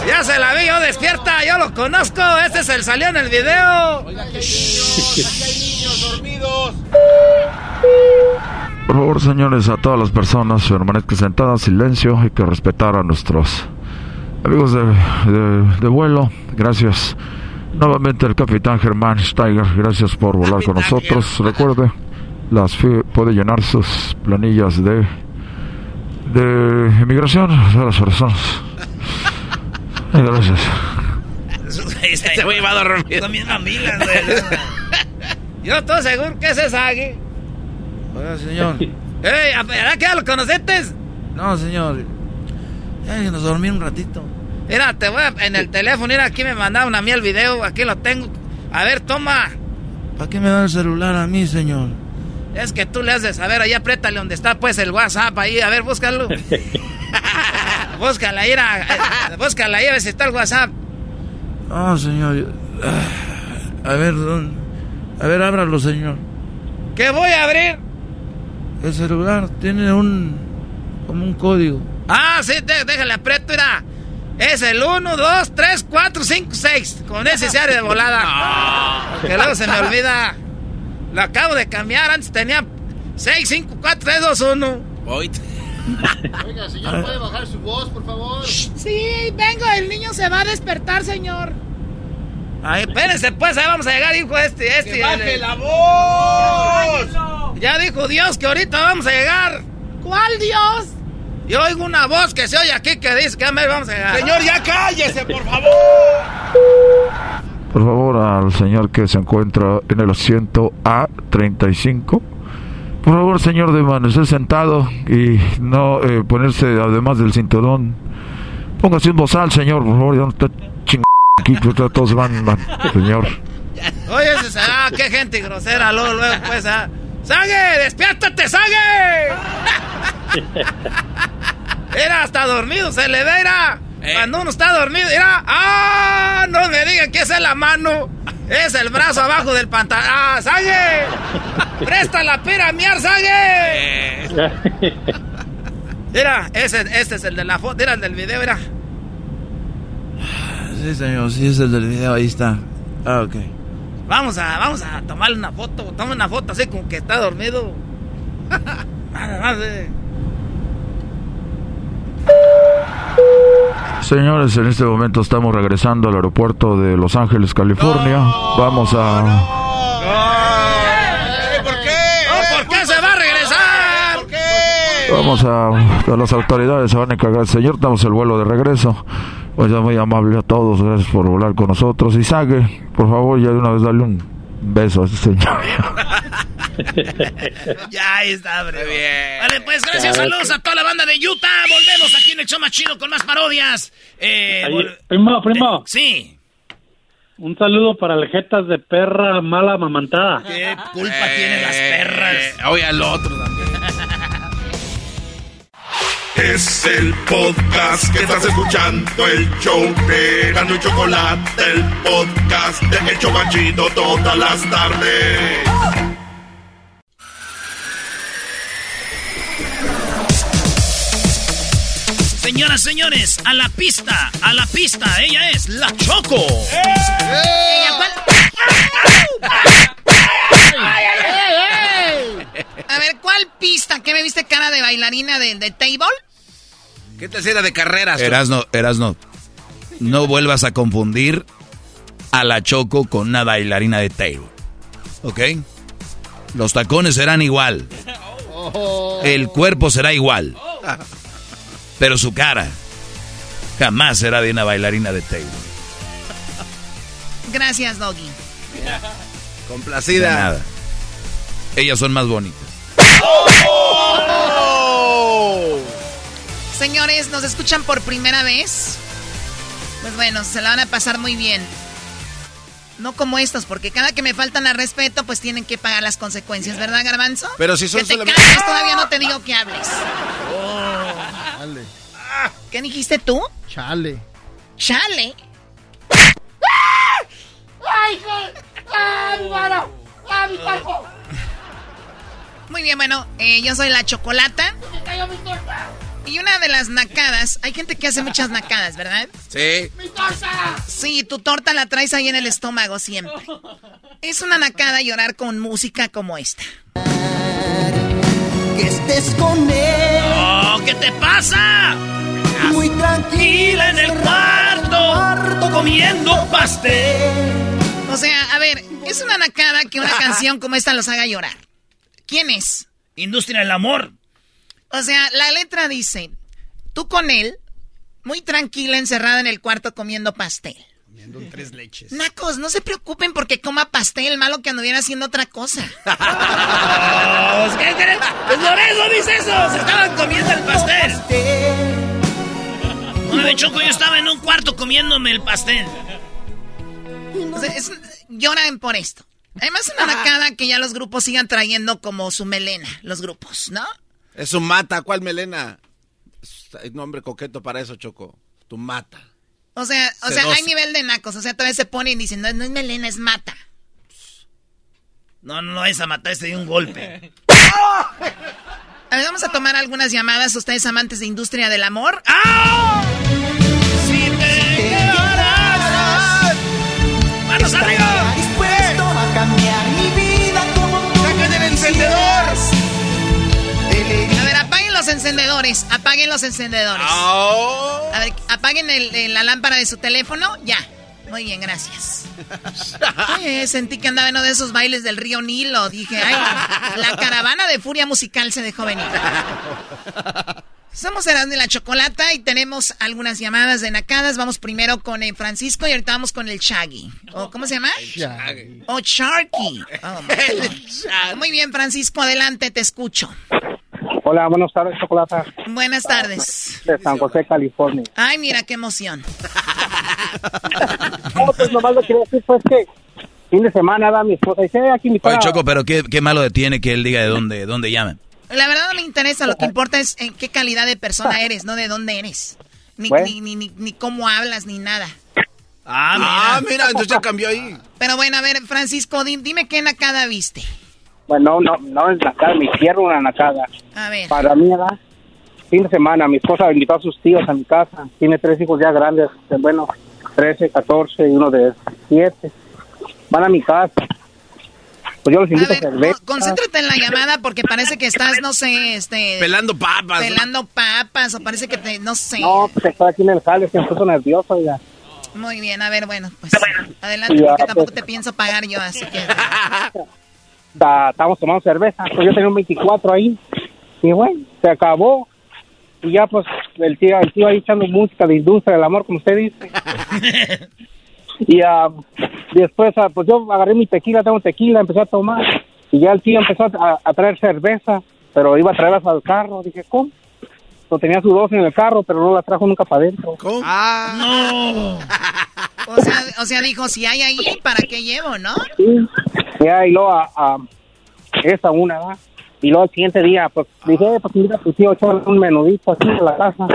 Ya se la vi yo despierta, yo lo conozco. Este es el salió en el video. niños dormidos. Por favor, señores, a todas las personas permanezcan sentadas, silencio, hay que respetar a nuestros amigos de, de- de vuelo. Gracias nuevamente al capitán Germán Steiger, gracias por volar con nosotros. Recuerde, las puede llenar sus planillas de de inmigración a las personas. Ay, Gracias. Este güey va a dormir. Son bien mamilas, güey. Yo estoy seguro que ese es Agui. Oiga, señor. Ey, ¿verdad que ya lo conociste? No, señor. Déjenos dormir un ratito. Mira, te voy a, en el teléfono, mira, aquí me mandaron a mí el video, aquí lo tengo. A ver, toma. ¿Para qué me da el celular a mí, señor? Es que tú le has de saber, ahí apriétale donde está pues el WhatsApp ahí, a ver, búscalo. *laughs* búscala ahí, a, eh, búscala ahí a ver si está el WhatsApp. No, señor. ah, A ver, ¿dónde? A ver, ábralo, señor. ¿Qué voy a abrir? El celular tiene un... como un código. Ah, sí, dé- déjale aprieto, mira. Es el 1, 2, 3, 4, 5, 6. Con ese se de volada. *laughs* Que luego se me olvida. Lo acabo de cambiar. Antes tenía 6, 5, 4, 3, 2, 1. Oiga, señor, ¿puede bajar su voz, por favor? Sí, vengo, el niño se va a despertar, señor. Ay, espérense, pues, ahí vamos a llegar, hijo este, este. ¡Que baje el- la voz! Ya dijo Dios que ahorita vamos a llegar. ¿Cuál Dios? Yo oigo una voz que se oye aquí que dice que a ver, vamos a llegar. Señor, ya cállese, por favor. Por favor, al señor que se encuentra en el asiento A35. Por favor, señor, de permanecer sentado y no eh, ponerse además del cinturón. Póngase un bozal, señor, por favor, ya no está ching aquí, pues, todos van, van, señor. Oye, será, qué gente grosera, luego, luego, pues, ah. ¡Sague! ¡Despiértate, Sague! *laughs* Era hasta dormido, se le ve, era. Cuando uno está dormido, era. ¡Ah! No me digan que esa es la mano. Es el brazo abajo del pantalón. ¡Ah, Sague! *laughs* ¡Presta la pira, miar, Sague! Mira, ese, este es el de la foto, era el del video, era. Sí, señor, sí es el del video, ahí está. Ah, ok. Vamos a, vamos a tomarle una foto. Toma una foto así como que está dormido. *laughs* Nada más, eh. Señores, en este momento estamos regresando al aeropuerto de Los Ángeles, California. Vamos a... ¿Por qué? ¿Por qué se va a regresar? ¿Por qué? Vamos a, a las autoridades, se van a encargar. Señor, damos el vuelo de regreso. Pues ya muy amable a todos, gracias por volar con nosotros. Y Sague, por favor, ya de una vez dale un beso a este señor. *laughs* *laughs* Ya ahí está, bre. bien. Vale, pues gracias, saludos a toda la banda de Utah. Volvemos aquí en el show más chido con más parodias. Eh, Ahí, vol- primo, primo. sí. Un saludo para el jetas de perra mala mamantada. ¿Qué culpa tienen las perras? Oye, al otro también. Es el podcast que estás escuchando, el show de Gano y Chocolate, el podcast de El Chobachito todas las tardes. Señoras, señores, a la pista, a la pista. Ella es la Choco. Ella, ¿cuál? A ver, ¿cuál pista? ¿Qué me viste cara de bailarina de, de table? ¿Qué te hacía de carreras? Erasno, Erasno, no vuelvas a confundir a la Choco con una bailarina de table. ¿Ok? Los tacones serán igual. El cuerpo será igual. Pero su cara jamás será de una bailarina de table. Gracias, Doggy. De Complacida. nada. Ellas son más bonitas. Señores, ¿nos escuchan por primera vez? Pues bueno, se la van a pasar muy bien. No como estos, porque cada que me faltan al respeto, pues tienen que pagar las consecuencias, ¿verdad, Garbanzo? Pero si son que te solamente- calles, todavía no te digo que hables. Chale. ¿Qué dijiste tú? Chale. Chale. ¡Ay, hijo! ¡Ah, mi mano! ¡Ah, mi cuerpo! Muy bien, bueno, eh, yo soy la chocolata. ¡Me cayó mi torta! Y una de las nacadas, hay gente que hace muchas nacadas, ¿verdad? Sí. ¡Mi torta! Sí, tu torta la traes ahí en el estómago siempre. Es una nacada llorar con música como esta. Que estés con él. Oh, ¿Qué te pasa? Muy tranquila en el cuarto, comiendo pastel. O sea, a ver, es una nacada que una canción como esta los haga llorar. ¿Quién es? Industria del amor. O sea, la letra dice, tú con él, muy tranquila, encerrada en el cuarto comiendo pastel. Tres leches. Nacos, no se preocupen porque coma pastel, malo que anduviera haciendo otra cosa. ¿Qué crees? Pues por eso dice eso. Se estaban comiendo el pastel. *laughs* Una vez Choco, yo estaba en un cuarto comiéndome el pastel. O sea, es- lloran por esto. Además, una nacada que ya los grupos sigan trayendo como su melena, los grupos, ¿no? Es un mata, ¿cuál melena? Hay nombre coqueto para eso, Choco. Tu mata. O sea, o sea, hay nivel de nacos. O sea, todavía se ponen y dicen, no, no es melena, es mata. No, no, no, esa matar este dio un golpe. *laughs* A ver, vamos a tomar algunas llamadas. Ustedes amantes de industria del amor. Si te quedarás. ¡Manos arriba! Los encendedores. Apaguen los encendedores. A ver, apaguen el- el- la lámpara de su teléfono. Ya. Muy bien, gracias. *laughs* Oye, sentí que andaba en uno de esos bailes del río Nilo. Dije, ay, la caravana de furia musical se dejó venir. Somos Erasmo y la Chocolata y tenemos algunas llamadas de nacadas. Vamos primero con el Francisco y ahorita vamos con el Shaggy. ¿O ¿Cómo se llama? *laughs* Oh, Sharky. Oh. Muy bien, Francisco, adelante, te escucho. Hola, buenas tardes, Chocolata. Buenas tardes. De San José, California. Ay, mira qué emoción. *laughs* No, pues nomás lo quería decir, pues que fin de semana da mi esposa dice, "Eh, aquí mi Oye, Choco, pero qué, qué malo tiene que él diga de dónde, dónde llama. La verdad no me interesa, lo que importa es en qué calidad de persona eres, no de dónde eres. Ni, Bueno. ni, ni, ni, ni cómo hablas, ni nada. Ah, mira. entonces ya cambió ahí. Pero bueno, a ver, Francisco, di- dime qué nacada viste. Bueno, no, no es nacada, mi tierra una nacada. A ver. Para mí era fin de semana, mi esposa invitó a sus tíos a mi casa. Tiene tres hijos ya grandes, de, bueno, 13, 14 y uno de 7. Van a mi casa. Pues yo los invito a, cerveza. Concéntrate en la llamada porque parece que estás, no sé, este... Pelando papas. Pelando papas o parece que te, no sé. No, pues estoy aquí en el jale, que me puso nervioso ya. Muy bien, a ver, bueno, pues adelante Ya, porque tampoco pues. te pienso pagar yo, así que... *laughs* Estábamos tomando cerveza, pues yo tenía un 24 ahí. Y bueno, se acabó. Y ya pues el tío, el tío ahí echando música de industria del amor, como usted dice. *laughs* y ah, después ah, pues yo agarré mi tequila, tengo tequila, empecé a tomar. Y ya el tío empezó a, a traer cerveza, pero iba a traerlas al carro. Dije, ¿cómo? Lo tenía su dosis en el carro, pero no la trajo nunca para adentro. Ah, no. *laughs* O sea, o sea, dijo, si hay ahí, ¿para qué llevo, no? Sí. Ya, y luego a, a- esa una, ¿va? Y luego el siguiente día, pues dije, eh, pues mira, tío echó un menudito aquí en la casa.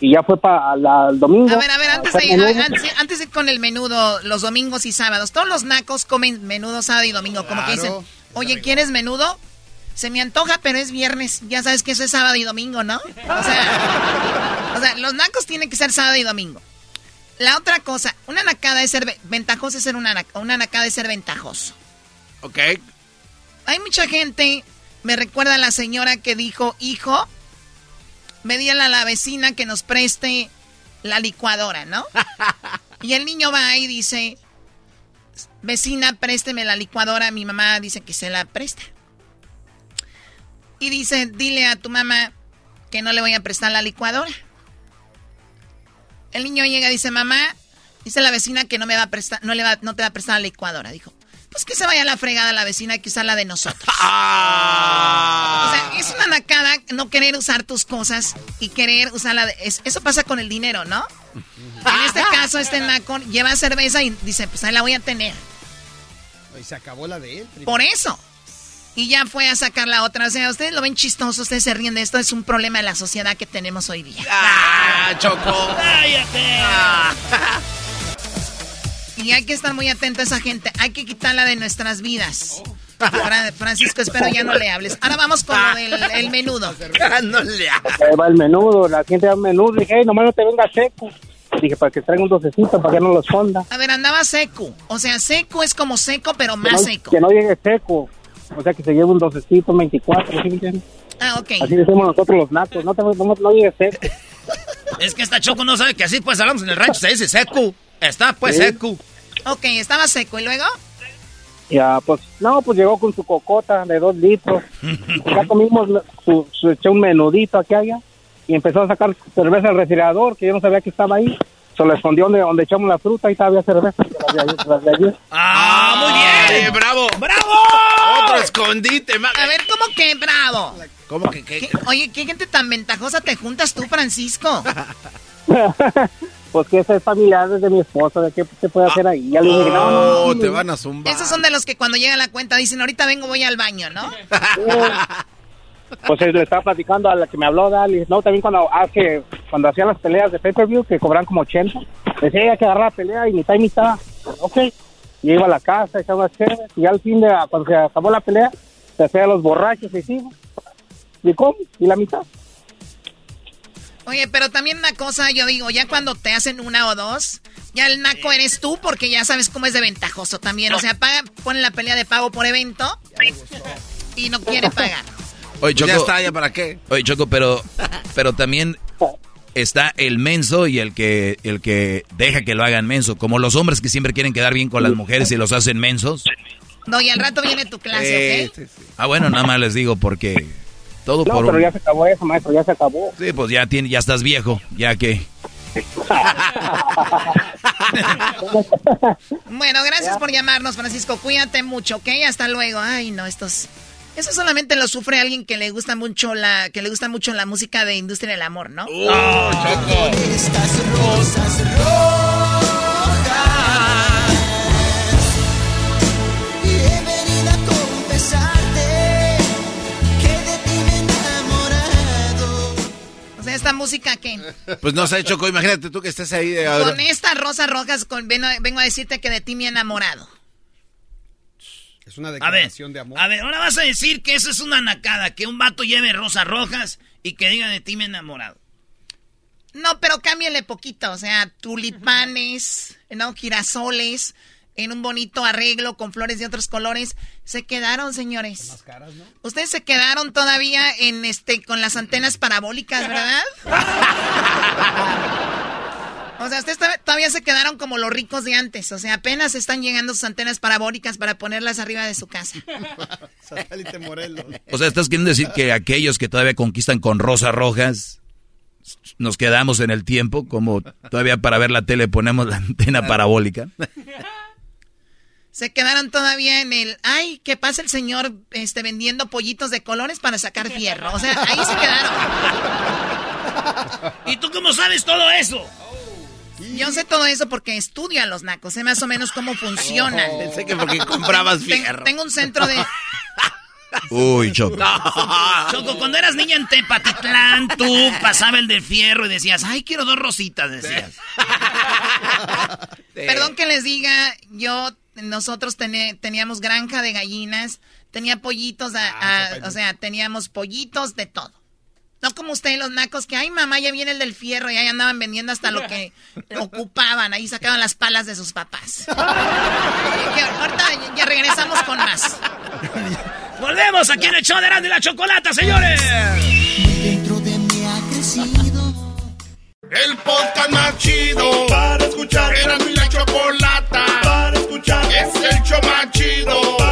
Y ya fue para el domingo. A ver, a ver, antes hacer de, menudo. antes, antes de ir con el menudo, los domingos y sábados, todos los nacos comen menudo sábado y domingo, como que Claro. dicen, oye, ¿quieres menudo? Se me antoja, pero es viernes, ya sabes que eso es sábado y domingo, ¿no? O sea, o sea, los nacos tienen que ser sábado y domingo. La otra cosa, una nacada es ser ve- ventajoso, es ser una, una nacada es ser ventajoso. Ok. Hay mucha gente, me recuerda a la señora que dijo, hijo, me a la vecina que nos preste la licuadora, ¿no? *laughs* y el niño va y dice, vecina, présteme la licuadora. Mi mamá dice que se la presta. Y dice, dile a tu mamá que no le voy a prestar la licuadora. El niño llega y dice, mamá, dice la vecina que no me va a prestar, no le va, no te va a prestar la licuadora. Dijo, pues que se vaya a la fregada la vecina, que usar la de nosotros. *laughs* O sea, es una nacada no querer usar tus cosas y querer usarla. De, es- eso pasa con el dinero, ¿no? En este *laughs* caso, este naco lleva cerveza y dice, pues ahí la voy a tener. Y se acabó la de él. Por eso. Y ya fue a sacar la otra. O sea, ustedes lo ven chistoso, ustedes se ríen de esto. Es un problema de la sociedad que tenemos hoy día. ¡Ah, Choco! ¡Cállate! Y hay que estar muy atento a esa gente. Hay que quitarla de nuestras vidas. Fra- Francisco, espero ya no le hables. Ahora vamos con lo del el menudo. no le Ahí va el menudo, la gente da menudo. Dije, hey, nomás no te venga seco. Dije, para que traiga un docecito, para que no lo esconda. A ver, andaba seco. O sea, seco es como seco, pero Que más no, seco. que no llegue seco. O sea, que se lleve un docecito, un 24, ¿sí me entiendes? Ah, ok. Así decimos nosotros los nacos. No, te, no, no seco. *laughs* Es que esta Choco no sabe que así pues hablamos en el rancho, se dice seco. Está pues Sí. seco. Ok, estaba seco. ¿Y luego? Ya, pues, no, pues llegó con su cocota de dos litros. *laughs* ya comimos su, su, eché un menudito aquí allá y empezó a sacar cerveza del refrigerador, que yo no sabía que estaba ahí. Se lo escondió donde, donde echamos la fruta y todavía cerveza. Las de ayer. ¡Ah, muy bien! ¡Bravo! ¡Bravo! Otro escondite. ma- A ver, ¿cómo que bravo? ¿Cómo que qué? ¿Qué- Oye, ¿qué gente tan ventajosa te juntas tú, Francisco? *laughs* pues que esa es familiar de mi esposa, ¿de qué se puede hacer ahí? Ya le dije, no, no, no, te van a zumbar. Esos son de los que cuando llega la cuenta dicen, ahorita vengo, voy al baño, ¿no? *laughs* Pues eh, le estaba platicando a la que me habló, Dali. No, también cuando hace, cuando hacían las peleas de pay-per-view, que cobran como 80, decía hay que agarrar la pelea y mitad y mitad. Ok. Y iba a la casa, echaba las chéveres, y al fin de, cuando se acabó la pelea, se hacía los borrachos y sí. ¿Y cómo? ¿Y la mitad? Oye, pero también una cosa, yo digo, ya cuando te hacen una o dos, ya el naco eres tú porque ya sabes cómo es de ventajoso también. O sea, paga, pone la pelea de pago por evento y no quiere pagar. Oye, Choco, Ya está, ¿ya para qué? Oye, Choco, pero, pero también está el menso y el que, el que deja que lo hagan menso. Como los hombres que siempre quieren quedar bien con las mujeres y los hacen mensos. No, y al rato viene tu clase, ¿ok? Ah, bueno, nada más les digo porque todo No, por pero un- ya se acabó eso, maestro, ya se acabó. Sí, pues ya, tiene, ya estás viejo, ya que... *laughs* Bueno, gracias por llamarnos, Francisco. Cuídate mucho, ¿ok? Hasta luego. Ay, no, estos... Eso solamente lo sufre alguien que le gusta mucho la que le gusta mucho la música de industria del amor, ¿no? Estas rosas rojas. Y he venido a confesarte que de ti me he enamorado. O sea, esta música que Pues no sé, Choco, imagínate tú que estés ahí. de- con estas rosas rojas con, vengo, vengo a decirte que de ti me he enamorado. Es una A ver, declaración de amor. a ver, ahora vas a decir que eso es una nacada, que un vato lleve rosas rojas y que diga de ti me he enamorado. No, pero cámbiale poquito, o sea, tulipanes, no, girasoles, en un bonito arreglo con flores de otros colores. Se quedaron, señores. Ustedes se quedaron todavía en este con las antenas parabólicas, *laughs* ¿verdad? *laughs* O sea, ustedes to- todavía se quedaron como los ricos de antes. O sea, apenas están llegando sus antenas parabólicas para ponerlas arriba de su casa. *laughs* Satélite Morelos. O sea, ¿estás queriendo decir que aquellos que todavía conquistan con rosas rojas nos quedamos en el tiempo? Como todavía para ver la tele ponemos la antena parabólica. *laughs* Se quedaron todavía en el, ay, ¿qué pasa el señor este, vendiendo pollitos de colores para sacar fierro? O sea, ahí se quedaron. *laughs* ¿Y tú cómo sabes todo eso? Yo sé todo eso porque estudio a los nacos, sé más o menos cómo funcionan. Oh, Pensé que porque comprabas Ten- fierro. Tengo un centro de... *laughs* Uy, Choco. Choco, cuando eras niña en Tepatitlán, tú pasaba el del fierro y decías, ay, quiero dos rositas, decías. *laughs* Perdón que les diga, yo, nosotros tené- teníamos granja de gallinas, tenía pollitos, a- Ah, a- o sea, teníamos pollitos de todo. No como ustedes los nacos que, ay mamá, ya viene el del fierro y ahí andaban vendiendo hasta lo que *laughs* ocupaban, ahí sacaban las palas de sus papás. *laughs* Que ahorita ya- regresamos con más. Volvemos aquí en el show de y la Chocolata, señores. Dentro de mí ha crecido. El podcast más chido para escuchar. Era mi la chocolata para escuchar. Es el show más chido para